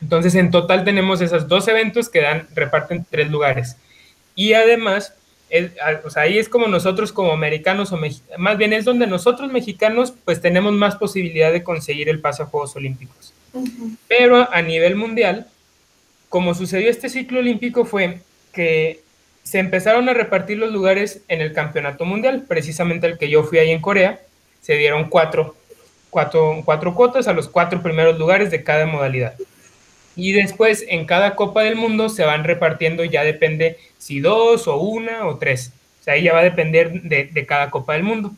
Entonces en total tenemos esos dos eventos que dan, reparten tres lugares. Y además, ahí es como nosotros como americanos, o más bien es donde nosotros mexicanos pues tenemos más posibilidad de conseguir el paso a Juegos Olímpicos. Pero a nivel mundial, como sucedió este ciclo olímpico fue que se empezaron a repartir los lugares en el campeonato mundial, precisamente el que yo fui ahí en Corea, se dieron cuatro, cuatro, cuatro cuotas a los cuatro primeros lugares de cada modalidad. Y después en cada Copa del Mundo se van repartiendo, ya depende si dos o una o tres. O sea, ahí ya va a depender de, de cada Copa del Mundo.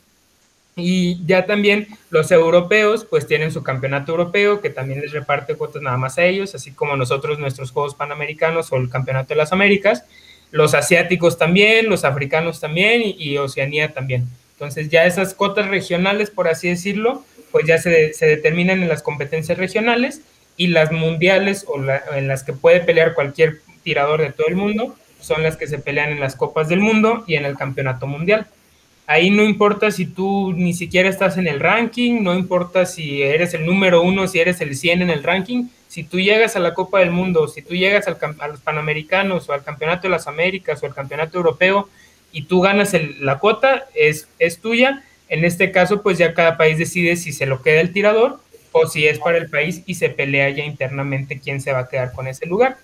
Y ya también los europeos pues tienen su campeonato europeo que también les reparte cuotas nada más a ellos, así como nosotros nuestros Juegos Panamericanos o el Campeonato de las Américas, los asiáticos también, los africanos también y, y Oceanía también. Entonces ya esas cuotas regionales, por así decirlo, pues ya se, determinan en las competencias regionales y las mundiales o en las que puede pelear cualquier tirador de todo el mundo son las que se pelean en las Copas del Mundo y en el Campeonato Mundial. Ahí no importa si tú ni siquiera estás en el ranking, no importa si eres el número uno, si eres el 100 en el ranking, si tú llegas a la Copa del Mundo, si tú llegas al, a los Panamericanos o al Campeonato de las Américas o al Campeonato Europeo y tú ganas la cuota, es, es tuya. En este caso, pues ya cada país decide si se lo queda el tirador o si es para el país y se pelea ya internamente quién se va a quedar con ese lugar.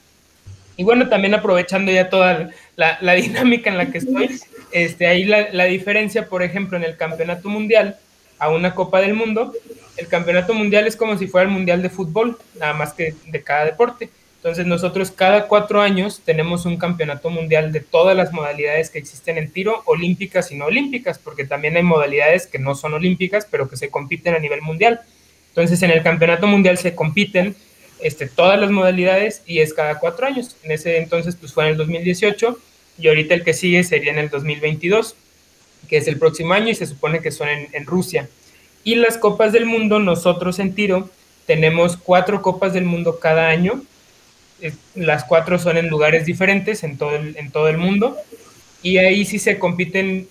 Y bueno, también aprovechando ya toda la, la dinámica en la que estoy, este, ahí la, diferencia, por ejemplo, en el campeonato mundial a una Copa del Mundo, el campeonato mundial es como si fuera el mundial de fútbol, nada más que de cada deporte. Entonces nosotros cada cuatro años tenemos un campeonato mundial de todas las modalidades que existen en tiro, olímpicas y no olímpicas, porque también hay modalidades que no son olímpicas, pero que se compiten a nivel mundial. Entonces en el campeonato mundial se compiten este, todas las modalidades y es cada cuatro años. En ese entonces pues fue en el 2018 y ahorita el que sigue sería en el 2022, que es el próximo año y se supone que son en, Rusia. Y las copas del mundo, nosotros en tiro tenemos cuatro copas del mundo cada año. Las cuatro son en lugares diferentes en todo el, en todo el mundo. Y ahí sí se compiten,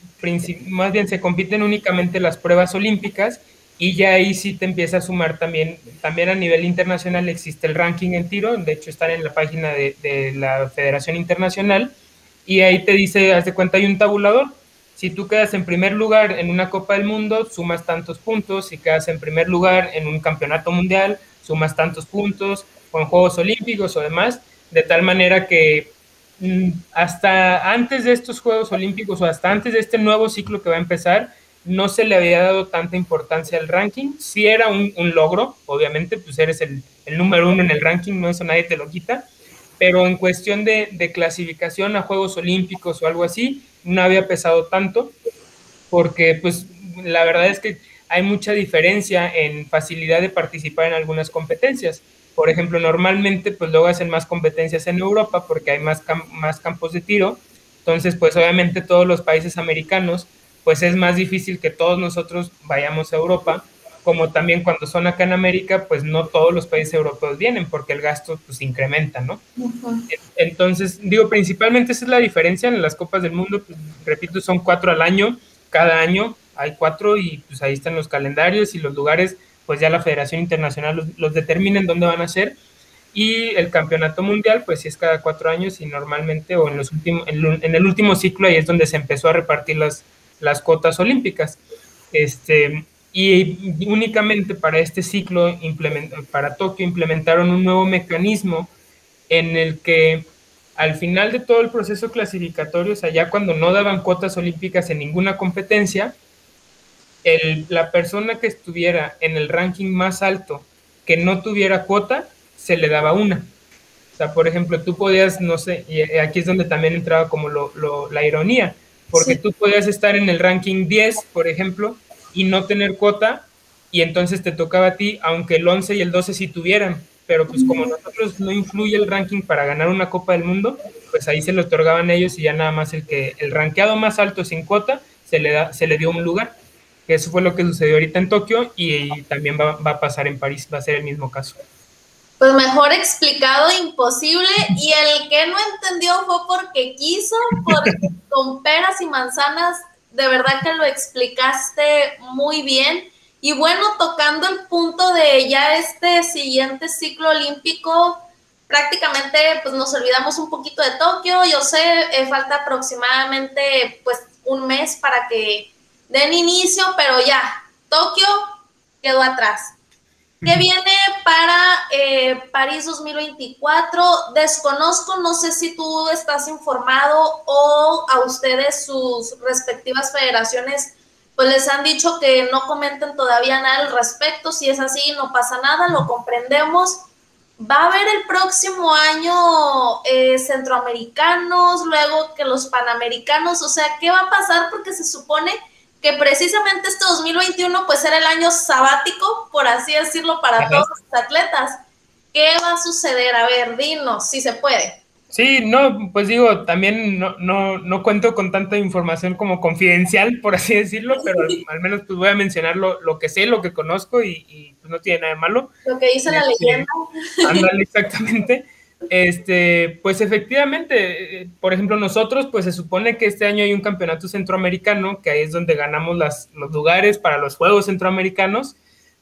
más bien se compiten únicamente las pruebas olímpicas y ya ahí sí te empieza a sumar también, también a nivel internacional existe el ranking en tiro, de hecho están en la página de la Federación Internacional y ahí te dice, haz de cuenta, hay un tabulador. Si tú quedas en primer lugar en una Copa del Mundo, sumas tantos puntos. Si quedas en primer lugar en un campeonato mundial, sumas tantos puntos. O en Juegos Olímpicos o demás. De tal manera que mmm, hasta antes de estos Juegos Olímpicos o hasta antes de este nuevo ciclo que va a empezar, no se le había dado tanta importancia al ranking. Sí era un, logro, obviamente, pues eres el número uno en el ranking, no eso nadie te lo quita pero en cuestión de, clasificación a Juegos Olímpicos o algo así, no había pesado tanto, porque pues la verdad es que hay mucha diferencia en facilidad de participar en algunas competencias. Por ejemplo, normalmente pues luego hacen más competencias en Europa porque hay más, más campos de tiro, entonces pues obviamente todos los países americanos pues es más difícil que todos nosotros vayamos a Europa, como también cuando son acá en América, pues no todos los países europeos vienen porque el gasto pues incrementa, ¿no? Entonces, digo, principalmente esa es la diferencia en las Copas del Mundo, pues, repito, son cuatro al año, cada año hay cuatro y pues ahí están los calendarios y los lugares, pues ya la Federación Internacional los, los determina en dónde van a ser y el campeonato mundial, pues sí es cada cuatro años y normalmente, o en, los últimos, en, el último ciclo, ahí es donde se empezó a repartir las, las cuotas olímpicas. Este, y únicamente para este ciclo, para Tokio, implementaron un nuevo mecanismo en el que al final de todo el proceso clasificatorio, o sea, ya cuando no daban cuotas olímpicas en ninguna competencia, el, la persona que estuviera en el ranking más alto que no tuviera cuota, se le daba una. O sea, por ejemplo, tú podías, no sé, y aquí es donde también entraba como lo, la ironía, porque tú podías estar en el ranking 10, por ejemplo, y no tener cuota, y entonces te tocaba a ti, aunque el 11 y el 12 sí tuvieran, pero pues como nosotros no influye el ranking para ganar una Copa del Mundo, pues ahí se lo otorgaban ellos y ya nada más el que el rankeado más alto sin cuota se le da, se le dio un lugar. Que eso fue lo que sucedió ahorita en Tokio y, también va, va a pasar en París, va a ser el mismo caso pues mejor explicado imposible y el que no entendió fue porque quiso, porque con peras y manzanas de verdad que lo explicaste muy bien. Y bueno, tocando el punto de ya este siguiente ciclo olímpico, prácticamente pues nos olvidamos un poquito de Tokio. Yo sé, eh, falta aproximadamente pues un mes para que den inicio, pero ya, Tokio quedó atrás. ¿Qué viene para eh, París 2024? Desconozco, no sé si tú estás informado o a ustedes sus respectivas federaciones pues les han dicho que no comenten todavía nada al respecto. Si es así, no pasa nada, lo comprendemos. Va a haber el próximo año eh, centroamericanos, luego que los panamericanos, o sea, ¿qué va a pasar? Porque se supone que precisamente este 2021 pues era el año sabático, por así decirlo, para todos los atletas. ¿Qué va a suceder? A ver, dinos, si se puede. Sí, no, pues digo, también no, no, no cuento con tanta información como confidencial, por así decirlo, pero al, menos pues voy a mencionar lo, lo, que sé, lo que conozco y, pues no tiene nada de malo. Lo que dice la este, leyenda. Ándale, exactamente. Este, pues efectivamente, eh, por ejemplo, nosotros, pues se supone que este año hay un campeonato centroamericano, que ahí es donde ganamos los lugares para los Juegos Centroamericanos,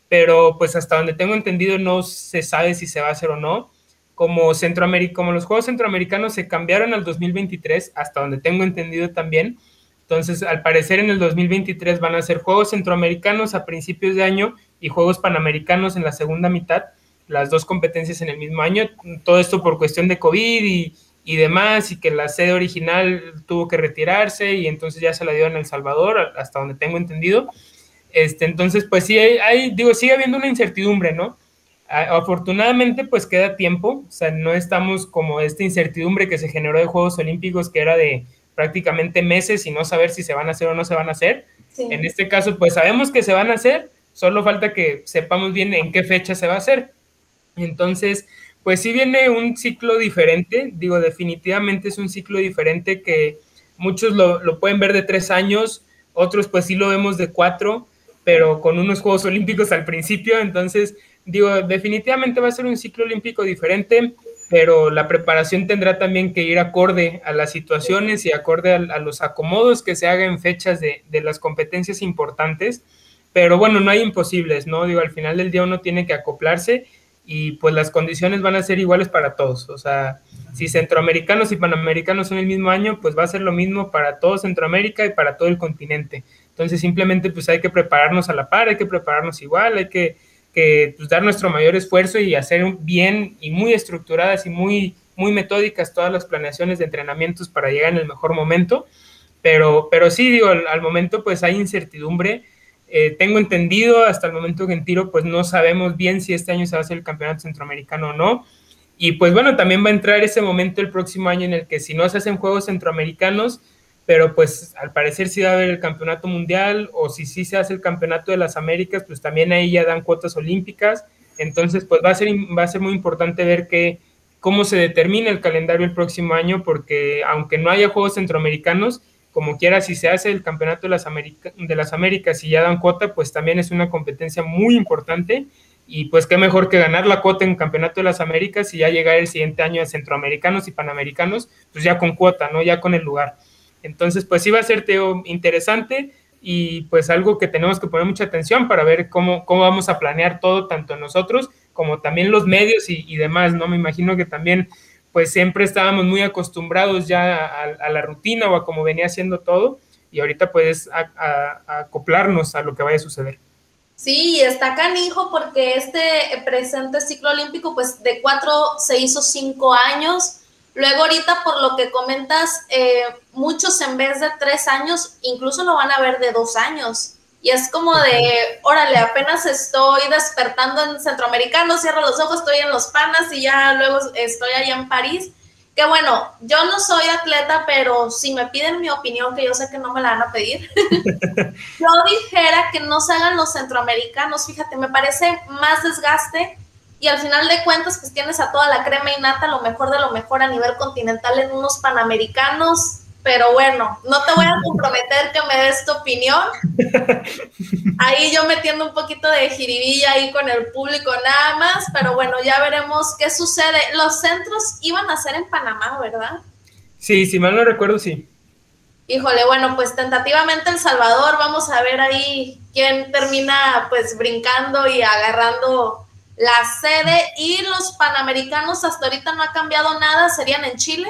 pero pues hasta donde tengo entendido no se sabe si se va a hacer o no. Como, Centroamérica, como los Juegos Centroamericanos se cambiaron al 2023, hasta donde tengo entendido también, entonces al parecer en el 2023 van a ser Juegos Centroamericanos a principios de año y Juegos Panamericanos en la segunda mitad las dos competencias en el mismo año, todo esto por cuestión de COVID y, y, demás, y que la sede original tuvo que retirarse y entonces ya se la dio en El Salvador, hasta donde tengo entendido. Este, entonces, pues sí, hay, digo, sigue habiendo una incertidumbre, ¿no? Afortunadamente, pues queda tiempo, o sea, no estamos como esta incertidumbre que se generó de Juegos Olímpicos, que era de prácticamente meses y no saber si se van a hacer o no se van a hacer. En este caso, pues sabemos que se van a hacer, solo falta que sepamos bien en qué fecha se va a hacer. Entonces, pues sí viene un ciclo diferente, digo, definitivamente es un ciclo diferente que muchos lo, pueden ver de tres años, otros pues sí lo vemos de cuatro, pero con unos Juegos Olímpicos al principio, entonces digo, definitivamente va a ser un ciclo olímpico diferente, pero la preparación tendrá también que ir acorde a las situaciones y acorde a, los acomodos que se hagan en fechas de, de, las competencias importantes, pero bueno, no hay imposibles, ¿no? Digo, al final del día uno tiene que acoplarse y pues las condiciones van a ser iguales para todos. O sea, si centroamericanos y panamericanos son el mismo año, pues va a ser lo mismo para todo Centroamérica y para todo el continente. Entonces simplemente pues hay que prepararnos a la par, hay que prepararnos igual, hay que, que pues, dar nuestro mayor esfuerzo y hacer bien y muy estructuradas y muy, muy metódicas todas las planeaciones de entrenamientos para llegar en el mejor momento. Pero, pero sí, digo, al momento pues hay incertidumbre eh, tengo entendido hasta el momento que en tiro, pues no sabemos bien si este año se va a hacer el campeonato centroamericano o no. Y pues bueno, también va a entrar ese momento el próximo año en el que si no se hacen juegos centroamericanos, pero pues al parecer sí va a haber el campeonato mundial o si sí se hace el campeonato de las Américas, pues también ahí ya dan cuotas olímpicas. Entonces, pues va a ser, va a ser muy importante ver que, cómo se determina el calendario el próximo año, porque aunque no haya juegos centroamericanos, como quiera, si se hace el campeonato de las, Américas y ya dan cuota, pues también es una competencia muy importante y pues qué mejor que ganar la cuota en Campeonato de las Américas y ya llegar el siguiente año a Centroamericanos y Panamericanos, pues ya con cuota, ¿no? Ya con el lugar. Entonces, pues sí a ser, Teo, interesante y pues algo que tenemos que poner mucha atención para ver cómo, cómo vamos a planear todo, tanto nosotros como también los medios y, demás, ¿no? Me imagino que también, pues siempre estábamos muy acostumbrados ya a, la rutina o a cómo venía haciendo todo y ahorita puedes acoplarnos a lo que vaya a suceder. Sí, está canijo porque este presente ciclo olímpico, pues de cuatro se hizo cinco años. Luego ahorita, por lo que comentas, eh, muchos en vez de tres años, incluso lo van a ver de dos años. Y es como de, órale, apenas estoy despertando en Centroamericano, cierro los ojos, estoy en Los Panas y ya luego estoy allá en París que bueno, yo no soy atleta, pero si me piden mi opinión, que yo sé que no me la van a pedir, yo dijera que no se hagan los centroamericanos, fíjate, me parece más desgaste y al final de cuentas pues tienes a toda la crema y nata, lo mejor de lo mejor a nivel continental en unos panamericanos, pero bueno, no te voy a comprometer que me des tu opinión. Ahí yo metiendo un poquito de jiribilla ahí con el público nada más, pero bueno, ya veremos qué sucede. Los centros iban a ser en Panamá, ¿verdad? Sí, si mal no recuerdo, sí. Híjole, bueno, pues tentativamente El Salvador, vamos a ver ahí quién termina pues brincando y agarrando la sede y los panamericanos hasta ahorita no ha cambiado nada, serían en Chile.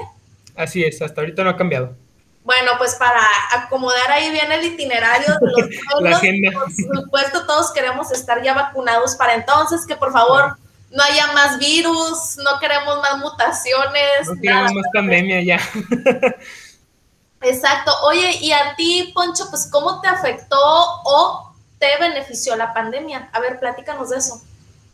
Así es, hasta ahorita no ha cambiado. Bueno, pues para acomodar ahí bien el itinerario de los pueblos, por supuesto todos queremos estar ya vacunados para entonces, que por favor no haya más virus, no queremos más mutaciones. No queremos más pandemia ya. Exacto. Oye, y a ti, Poncho, pues ¿cómo te afectó o te benefició la pandemia? A ver, platícanos de eso.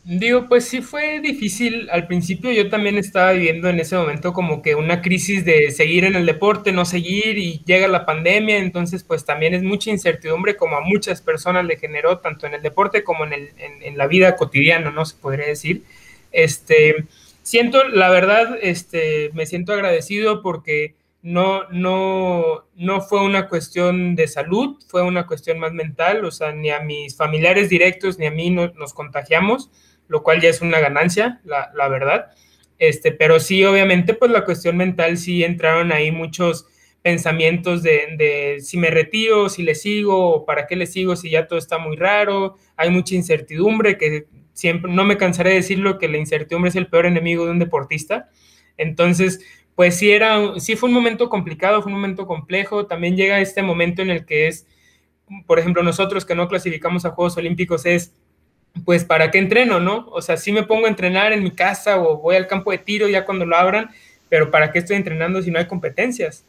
Digo, pues sí fue difícil. Al principio yo también estaba viviendo en ese momento como que una crisis de seguir en el deporte, no seguir y llega la pandemia, entonces pues también es mucha incertidumbre como a muchas personas le generó, tanto en el deporte como en, el, en, la vida cotidiana, ¿no? Se podría decir. Este, siento, la verdad, este, me siento agradecido porque no, no, no fue una cuestión de salud, fue una cuestión más mental, o sea, ni a mis familiares directos ni a mí nos contagiamos lo cual ya es una ganancia, la, verdad. Este, pero sí, obviamente, pues la cuestión mental sí entraron ahí muchos pensamientos de, si me retiro, si le sigo, para qué le sigo, si ya todo está muy raro, hay mucha incertidumbre, que siempre, no me cansaré de decirlo, que la incertidumbre es el peor enemigo de un deportista. Entonces, pues sí era, sí fue un momento complicado, fue un momento complejo, también llega este momento en el que es, por ejemplo, nosotros que no clasificamos a Juegos Olímpicos, es pues para qué entreno, ¿no? O sea, sí me pongo a entrenar en mi casa o voy al campo de tiro ya cuando lo abran, pero ¿para qué estoy entrenando si no hay competencias?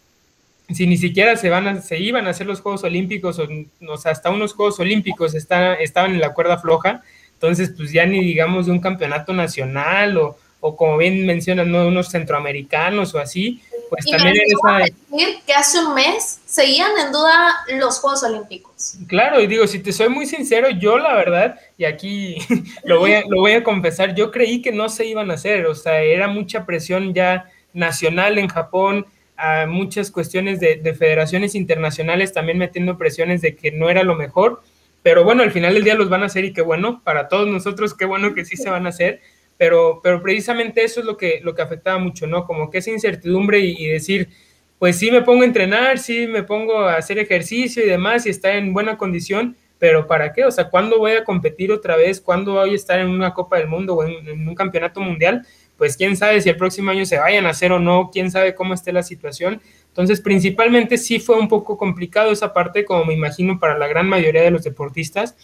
Si ni siquiera se, van a, se iban a hacer los Juegos Olímpicos o, sea, hasta unos Juegos Olímpicos está, estaban en la cuerda floja, entonces pues ya ni digamos de un campeonato nacional o, o como bien mencionan, ¿no? unos centroamericanos o así, pues también esa... decir que hace un mes seguían en duda los Juegos Olímpicos. Claro, y digo, si te soy muy sincero, yo la verdad, y aquí lo voy, a, lo voy a confesar, yo creí que no se iban a hacer, o sea, era mucha presión ya nacional en Japón, a muchas cuestiones de, de federaciones internacionales también metiendo presiones de que no era lo mejor, pero bueno, al final del día los van a hacer y qué bueno, para todos nosotros, qué bueno que sí se van a hacer pero, pero precisamente eso es lo que, lo que afectaba mucho, ¿no? Como que esa incertidumbre y, decir, pues sí me pongo a entrenar, sí me pongo a hacer ejercicio y demás y estar en buena condición, pero ¿para qué? O sea, ¿cuándo voy a competir otra vez? ¿Cuándo voy a estar en una Copa del Mundo o en, un campeonato mundial? Pues quién sabe si el próximo año se vayan a hacer o no, quién sabe cómo esté la situación. Entonces, principalmente sí fue un poco complicado esa parte, como me imagino para la gran mayoría de los deportistas,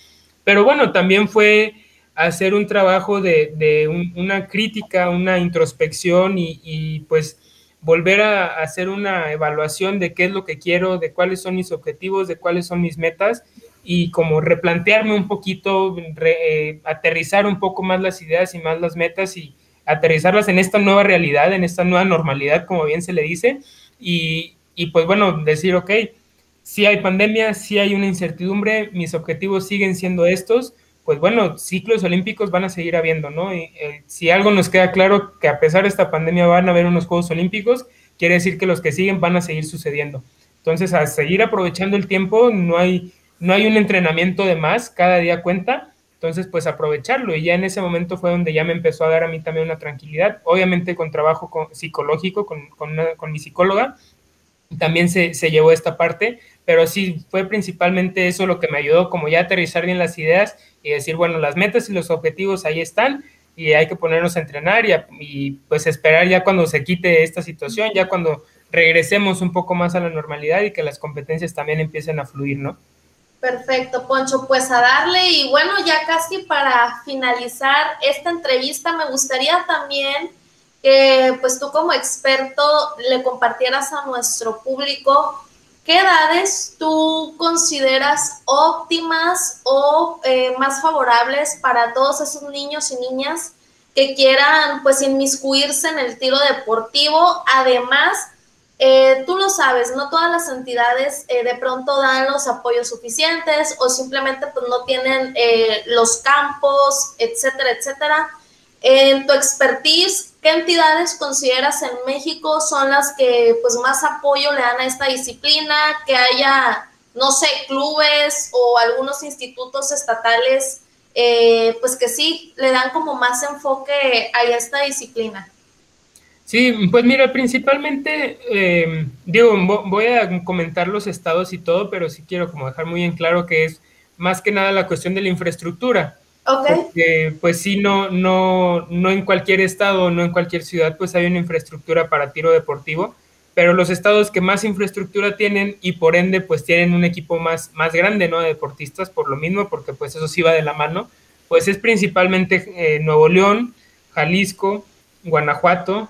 pero bueno, también fue hacer un trabajo de, una crítica, una introspección y, pues volver a, hacer una evaluación de qué es lo que quiero, de cuáles son mis objetivos, de cuáles son mis metas y como replantearme un poquito, eh, aterrizar un poco más las ideas y más las metas y aterrizarlas en esta nueva realidad, en esta nueva normalidad, como bien se le dice, y, y pues bueno, decir, ok, si hay pandemia, si hay una incertidumbre, mis objetivos siguen siendo estos, pues bueno, ciclos olímpicos van a seguir habiendo, ¿no? Y, eh, si algo nos queda claro que a pesar de esta pandemia van a haber unos Juegos Olímpicos, quiere decir que los que siguen van a seguir sucediendo. Entonces, a seguir aprovechando el tiempo, no hay, no hay un entrenamiento de más, cada día cuenta. Entonces, pues aprovecharlo. Y ya en ese momento fue donde ya me empezó a dar a mí también una tranquilidad, obviamente con trabajo psicológico, con, con, mi psicóloga, también se, se, llevó esta parte, pero sí fue principalmente eso lo que me ayudó, como ya aterrizar bien las ideas y decir, bueno, las metas y los objetivos ahí están y hay que ponernos a entrenar y, y pues esperar ya cuando se quite esta situación, ya cuando regresemos un poco más a la normalidad y que las competencias también empiecen a fluir, ¿no? Perfecto, Poncho, pues a darle y bueno, ya casi para finalizar esta entrevista me gustaría también que pues tú como experto le compartieras a nuestro público qué edades tú consideras óptimas o eh, más favorables para todos esos niños y niñas que quieran pues inmiscuirse en el tiro deportivo, además eh, tú lo sabes, no todas las entidades eh, de pronto dan los apoyos suficientes o simplemente pues no tienen los campos, etcétera, etcétera. En tu expertise, ¿qué entidades consideras en México son las que pues más apoyo le dan a esta disciplina? Que haya, no sé, clubes o algunos institutos estatales, pues que sí le dan como más enfoque a esta disciplina. Sí, pues mira, principalmente, eh, digo, voy a comentar los estados y todo, pero sí quiero como dejar muy en claro que es más que nada la cuestión de la infraestructura. Ok. Porque, pues sí, no, no, no en cualquier estado, no en cualquier ciudad, pues hay una infraestructura para tiro deportivo, pero los estados que más infraestructura tienen y por ende, pues tienen un equipo más, más grande, ¿no? De deportistas, por lo mismo, porque pues eso sí va de la mano, pues es principalmente eh, Nuevo León, Jalisco, Guanajuato,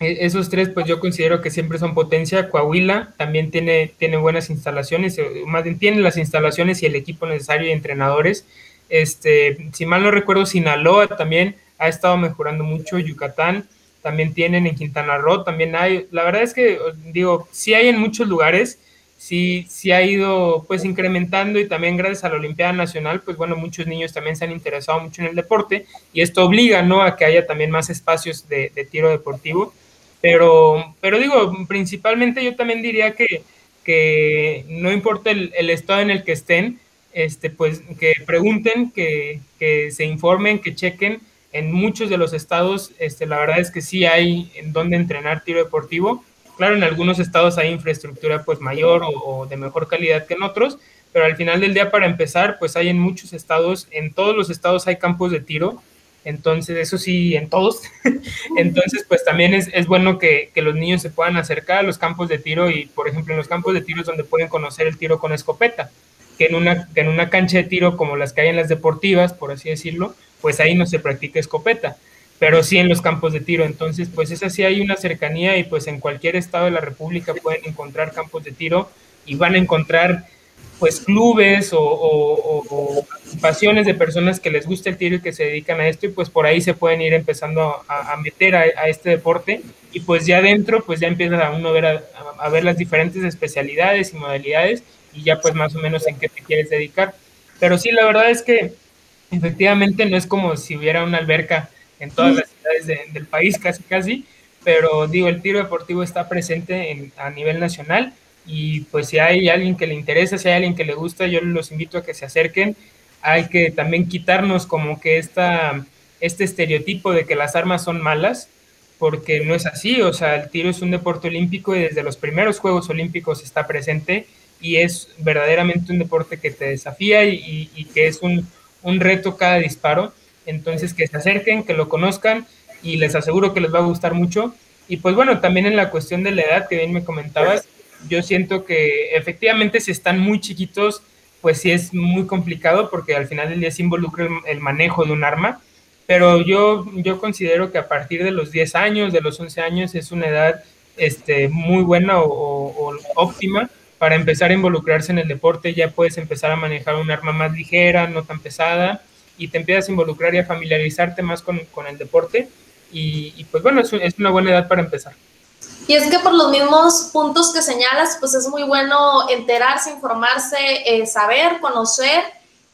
e, esos tres, pues yo considero que siempre son potencia. Coahuila también tiene, tiene buenas instalaciones, eh, más bien tiene las instalaciones y el equipo necesario y entrenadores. Este, si mal no recuerdo, Sinaloa también ha estado mejorando mucho, Yucatán también tienen, en Quintana Roo también hay. La verdad es que, digo, sí hay en muchos lugares, sí, sí ha ido pues incrementando y también gracias a la Olimpiada Nacional, pues bueno, muchos niños también se han interesado mucho en el deporte y esto obliga, ¿no? A que haya también más espacios de, tiro deportivo pero, pero digo, principalmente yo también diría que, que no importa el, estado en el que estén, este, pues que pregunten, que, que, se informen, que chequen. En muchos de los estados, este, la verdad es que sí hay en donde entrenar tiro deportivo. Claro, en algunos estados hay infraestructura pues mayor o, de mejor calidad que en otros, pero al final del día para empezar, pues hay en muchos estados, en todos los estados hay campos de tiro entonces, eso sí, en todos. Entonces, pues también es, es bueno que, que, los niños se puedan acercar a los campos de tiro y, por ejemplo, en los campos de tiro es donde pueden conocer el tiro con escopeta, que en una, que en una cancha de tiro como las que hay en las deportivas, por así decirlo, pues ahí no se practica escopeta, pero sí en los campos de tiro. Entonces, pues esa sí hay una cercanía y pues en cualquier estado de la República pueden encontrar campos de tiro y van a encontrar pues clubes o, pasiones de personas que les gusta el tiro y que se dedican a esto y pues por ahí se pueden ir empezando a, meter a, este deporte y pues ya dentro pues ya empieza a uno ver a, ver las diferentes especialidades y modalidades y ya pues más o menos en qué te quieres dedicar. Pero sí, la verdad es que efectivamente no es como si hubiera una alberca en todas las ciudades del país casi casi, pero digo, el tiro deportivo está presente a nivel nacional y pues si hay alguien que le interesa, si hay alguien que le gusta, yo los invito a que se acerquen. Hay que también quitarnos como que esta, este estereotipo de que las armas son malas, porque no es así, o sea, el tiro es un deporte olímpico y desde los primeros Juegos Olímpicos está presente y es verdaderamente un deporte que te desafía y, que es un, un reto cada disparo. Entonces, que se acerquen, que lo conozcan y les aseguro que les va a gustar mucho. Y pues bueno, también en la cuestión de la edad que bien me comentabas, yo siento que efectivamente si están muy chiquitos, pues sí es muy complicado porque al final del día se involucra el, manejo de un arma, pero yo, yo considero que a partir de los 10 años, de los 11 años, es una edad este, muy buena o, óptima para empezar a involucrarse en el deporte, ya puedes empezar a manejar un arma más ligera, no tan pesada, y te empiezas a involucrar y a familiarizarte más con, el deporte, y, pues bueno, es una buena edad para empezar. Y es que por los mismos puntos que señalas, pues es muy bueno enterarse, informarse, eh, saber, conocer.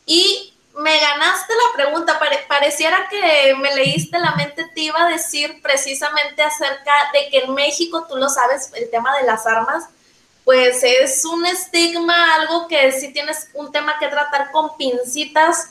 Y me ganaste la pregunta, pareciera que me leíste la mente, te iba a decir precisamente acerca de que en México, tú lo sabes, el tema de las armas, pues es un estigma, algo que sí tienes un tema que tratar con pincitas.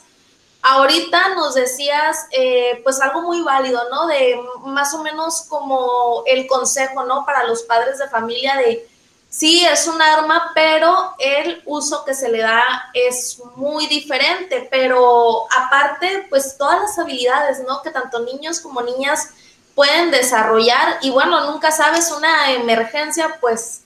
Ahorita nos decías, eh, pues algo muy válido, ¿no? De más o menos como el consejo, ¿no? Para los padres de familia de, sí, es un arma, pero el uso que se le da es muy diferente, pero aparte, pues todas las habilidades, ¿no? Que tanto niños como niñas pueden desarrollar y bueno, nunca sabes una emergencia, pues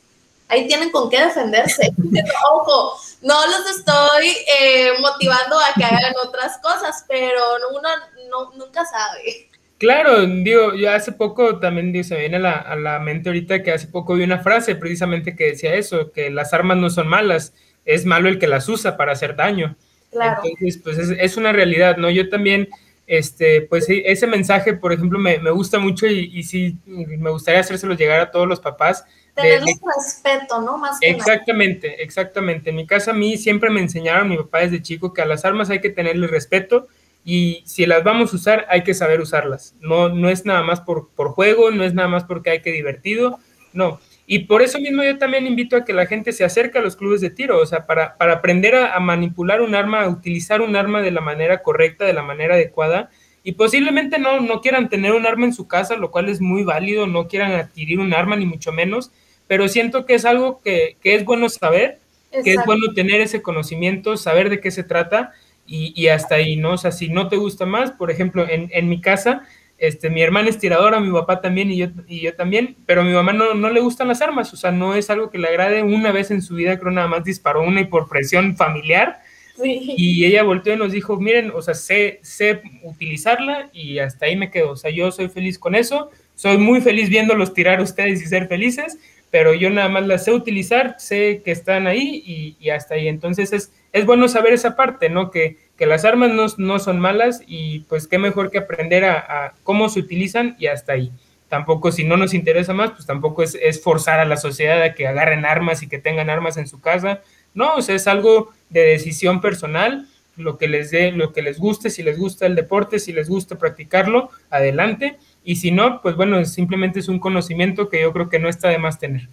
ahí tienen con qué defenderse. Ojo, no los estoy eh, motivando a que hagan otras cosas, pero uno no, nunca sabe. Claro, digo, yo hace poco también digo, se me viene a la, a la, mente ahorita que hace poco vi una frase precisamente que decía eso, que las armas no son malas, es malo el que las usa para hacer daño. Claro. Entonces, pues es, es una realidad, ¿no? Yo también, este, pues ese mensaje, por ejemplo, me, me gusta mucho y, y, sí, me gustaría hacérselo llegar a todos los papás, Tenerles respeto, ¿no? Más que exactamente, nada. exactamente. En mi casa a mí siempre me enseñaron, mi papá desde chico, que a las armas hay que tenerle respeto y si las vamos a usar hay que saber usarlas. No, no es nada más por, por juego, no es nada más porque hay que divertido, no. Y por eso mismo yo también invito a que la gente se acerque a los clubes de tiro, o sea, para, para aprender a, a manipular un arma, a utilizar un arma de la manera correcta, de la manera adecuada, y posiblemente no, no quieran tener un arma en su casa, lo cual es muy válido, no quieran adquirir un arma ni mucho menos, pero siento que es algo que, que es bueno saber, Exacto. que es bueno tener ese conocimiento, saber de qué se trata y, y, hasta ahí, ¿no? O sea, si no te gusta más, por ejemplo, en, en mi casa, este, mi hermana es tiradora, mi papá también y yo, y yo también, pero a mi mamá no, no le gustan las armas, o sea, no es algo que le agrade una vez en su vida, creo nada más disparó una y por presión familiar, Sí. Y ella volteó y nos dijo, miren, o sea, sé, sé utilizarla y hasta ahí me quedo. O sea, yo soy feliz con eso, soy muy feliz viéndolos tirar a ustedes y ser felices, pero yo nada más las sé utilizar, sé que están ahí y, y hasta ahí. Entonces es, es bueno saber esa parte, ¿no? Que, que las armas no, no, son malas y pues qué mejor que aprender a, cómo se utilizan y hasta ahí. Tampoco si no nos interesa más, pues tampoco es, es forzar a la sociedad a que agarren armas y que tengan armas en su casa. No, o sea, es algo de decisión personal, lo que les dé, lo que les guste, si les gusta el deporte, si les gusta practicarlo, adelante. Y si no, pues bueno, simplemente es un conocimiento que yo creo que no está de más tener.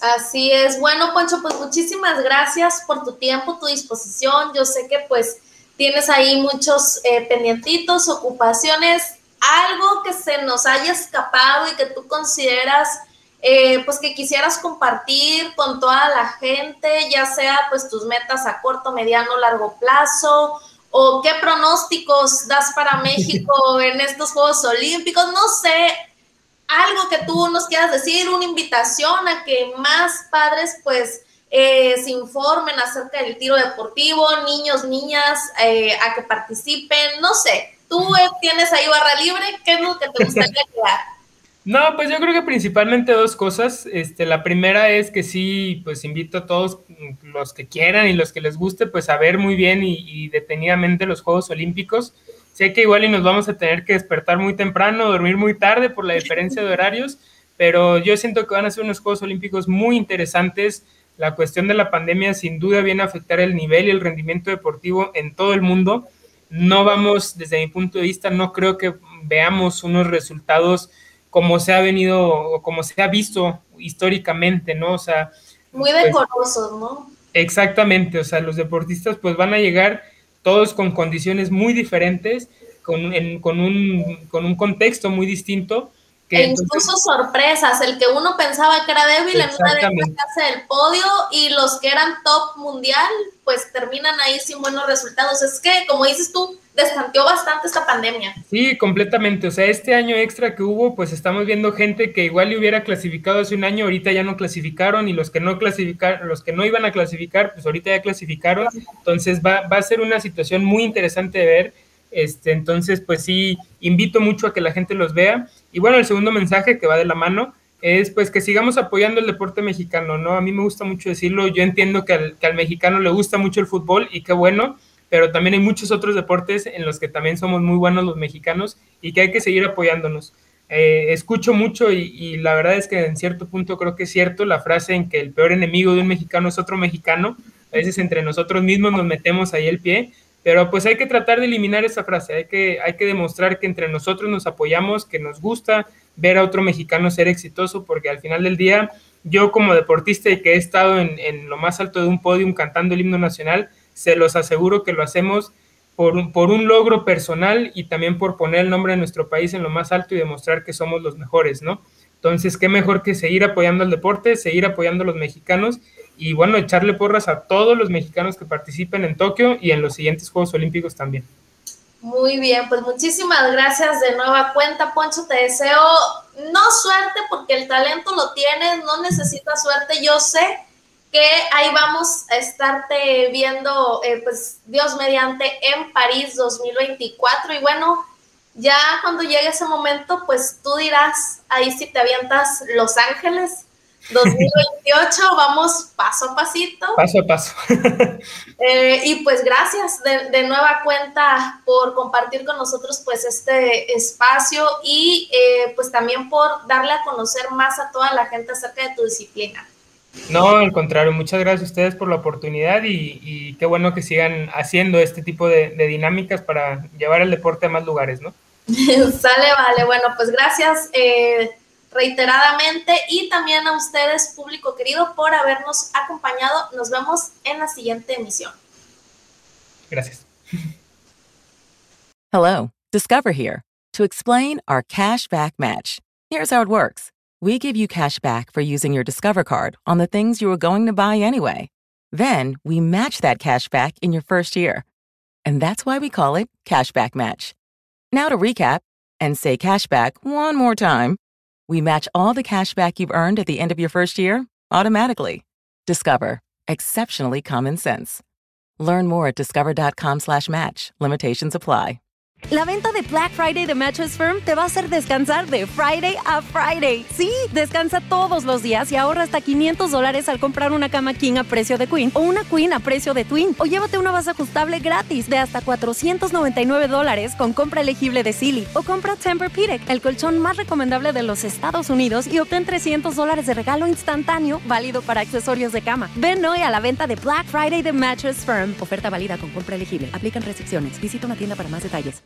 Así es. Bueno, Poncho, pues muchísimas gracias por tu tiempo, tu disposición. Yo sé que pues tienes ahí muchos eh, pendientitos, ocupaciones, algo que se nos haya escapado y que tú consideras eh, pues que quisieras compartir con toda la gente, ya sea pues tus metas a corto, mediano, largo plazo, o qué pronósticos das para México en estos Juegos Olímpicos, no sé, algo que tú nos quieras decir, una invitación a que más padres pues eh, se informen acerca del tiro deportivo, niños, niñas, eh, a que participen, no sé, tú tienes ahí barra libre, ¿qué es lo que te gustaría quedar? No, pues yo creo que principalmente dos cosas. Este, la primera es que sí, pues invito a todos los que quieran y los que les guste, pues a ver muy bien y, y, detenidamente los Juegos Olímpicos. Sé que igual y nos vamos a tener que despertar muy temprano, dormir muy tarde por la diferencia de horarios, pero yo siento que van a ser unos Juegos Olímpicos muy interesantes. La cuestión de la pandemia sin duda viene a afectar el nivel y el rendimiento deportivo en todo el mundo. No vamos, desde mi punto de vista, no creo que veamos unos resultados como se ha venido, como se ha visto históricamente, ¿no? O sea... Muy decorosos, pues, ¿no? Exactamente, o sea, los deportistas pues van a llegar todos con condiciones muy diferentes, con, en, con, un, con un contexto muy distinto. E incluso entonces, sorpresas, el que uno pensaba que era débil en una de hace del podio y los que eran top mundial, pues terminan ahí sin buenos resultados. Es que, como dices tú, destanteó bastante esta pandemia. Sí, completamente. O sea, este año extra que hubo, pues estamos viendo gente que igual le hubiera clasificado hace un año, ahorita ya no clasificaron, y los que no clasificaron, los que no iban a clasificar, pues ahorita ya clasificaron. Entonces va, va a ser una situación muy interesante de ver. Este, entonces, pues sí, invito mucho a que la gente los vea. Y bueno, el segundo mensaje que va de la mano es pues que sigamos apoyando el deporte mexicano, ¿no? A mí me gusta mucho decirlo, yo entiendo que al, que al mexicano le gusta mucho el fútbol y qué bueno, pero también hay muchos otros deportes en los que también somos muy buenos los mexicanos y que hay que seguir apoyándonos. Eh, escucho mucho y, y, la verdad es que en cierto punto creo que es cierto la frase en que el peor enemigo de un mexicano es otro mexicano. A veces entre nosotros mismos nos metemos ahí el pie, pero pues hay que tratar de eliminar esa frase, hay que, hay que demostrar que entre nosotros nos apoyamos, que nos gusta ver a otro mexicano ser exitoso, porque al final del día yo como deportista y que he estado en, lo más alto de un podium cantando el himno nacional, se los aseguro que lo hacemos por un, por un logro personal y también por poner el nombre de nuestro país en lo más alto y demostrar que somos los mejores, ¿no? Entonces, qué mejor que seguir apoyando al deporte, seguir apoyando a los mexicanos y bueno, echarle porras a todos los mexicanos que participen en Tokio y en los siguientes Juegos Olímpicos también. Muy bien, pues muchísimas gracias de nueva cuenta, Poncho. Te deseo no suerte porque el talento lo tienes, no necesitas suerte. Yo sé que ahí vamos a estarte viendo, eh, pues Dios mediante, en París 2024. Y bueno, ya cuando llegue ese momento, pues tú dirás ahí si te avientas Los Ángeles 2028, vamos paso a pasito. Paso a paso. Eh, y pues gracias de, nueva cuenta por compartir con nosotros pues este espacio y eh, pues también por darle a conocer más a toda la gente acerca de tu disciplina. No, al contrario, muchas gracias a ustedes por la oportunidad y, qué bueno que sigan haciendo este tipo de, de dinámicas para llevar el deporte a más lugares, ¿no? Sale, vale, bueno, pues gracias. Eh, reiteradamente y también a ustedes, público querido, por habernos acompañado. Nos vemos en la siguiente emisión. Gracias. Hello, Discover here to explain our cash back match. Here's how it works. We give you cash back for using your Discover card on the things you were going to buy anyway. Then we match that cash back in your first year. And that's why we call it Cashback Match. Now to recap and say cashback one more time. We match all the cash back you've earned at the end of your first year automatically. Discover. Exceptionally common sense. Learn more at discover.com/match. Limitations apply. La venta de Black Friday de Mattress Firm te va a hacer descansar de Friday a Friday. Sí, descansa todos los días y ahorra hasta 500 dólares al comprar una cama King a precio de Queen o una Queen a precio de Twin. O llévate una base ajustable gratis de hasta 499 dólares con compra elegible de Silly. O compra Tempur-Pedic, el colchón más recomendable de los Estados Unidos y obtén 300 dólares de regalo instantáneo válido para accesorios de cama. Ven hoy a la venta de Black Friday de Mattress Firm. Oferta válida con compra elegible. Aplican restricciones. Visita una tienda para más detalles.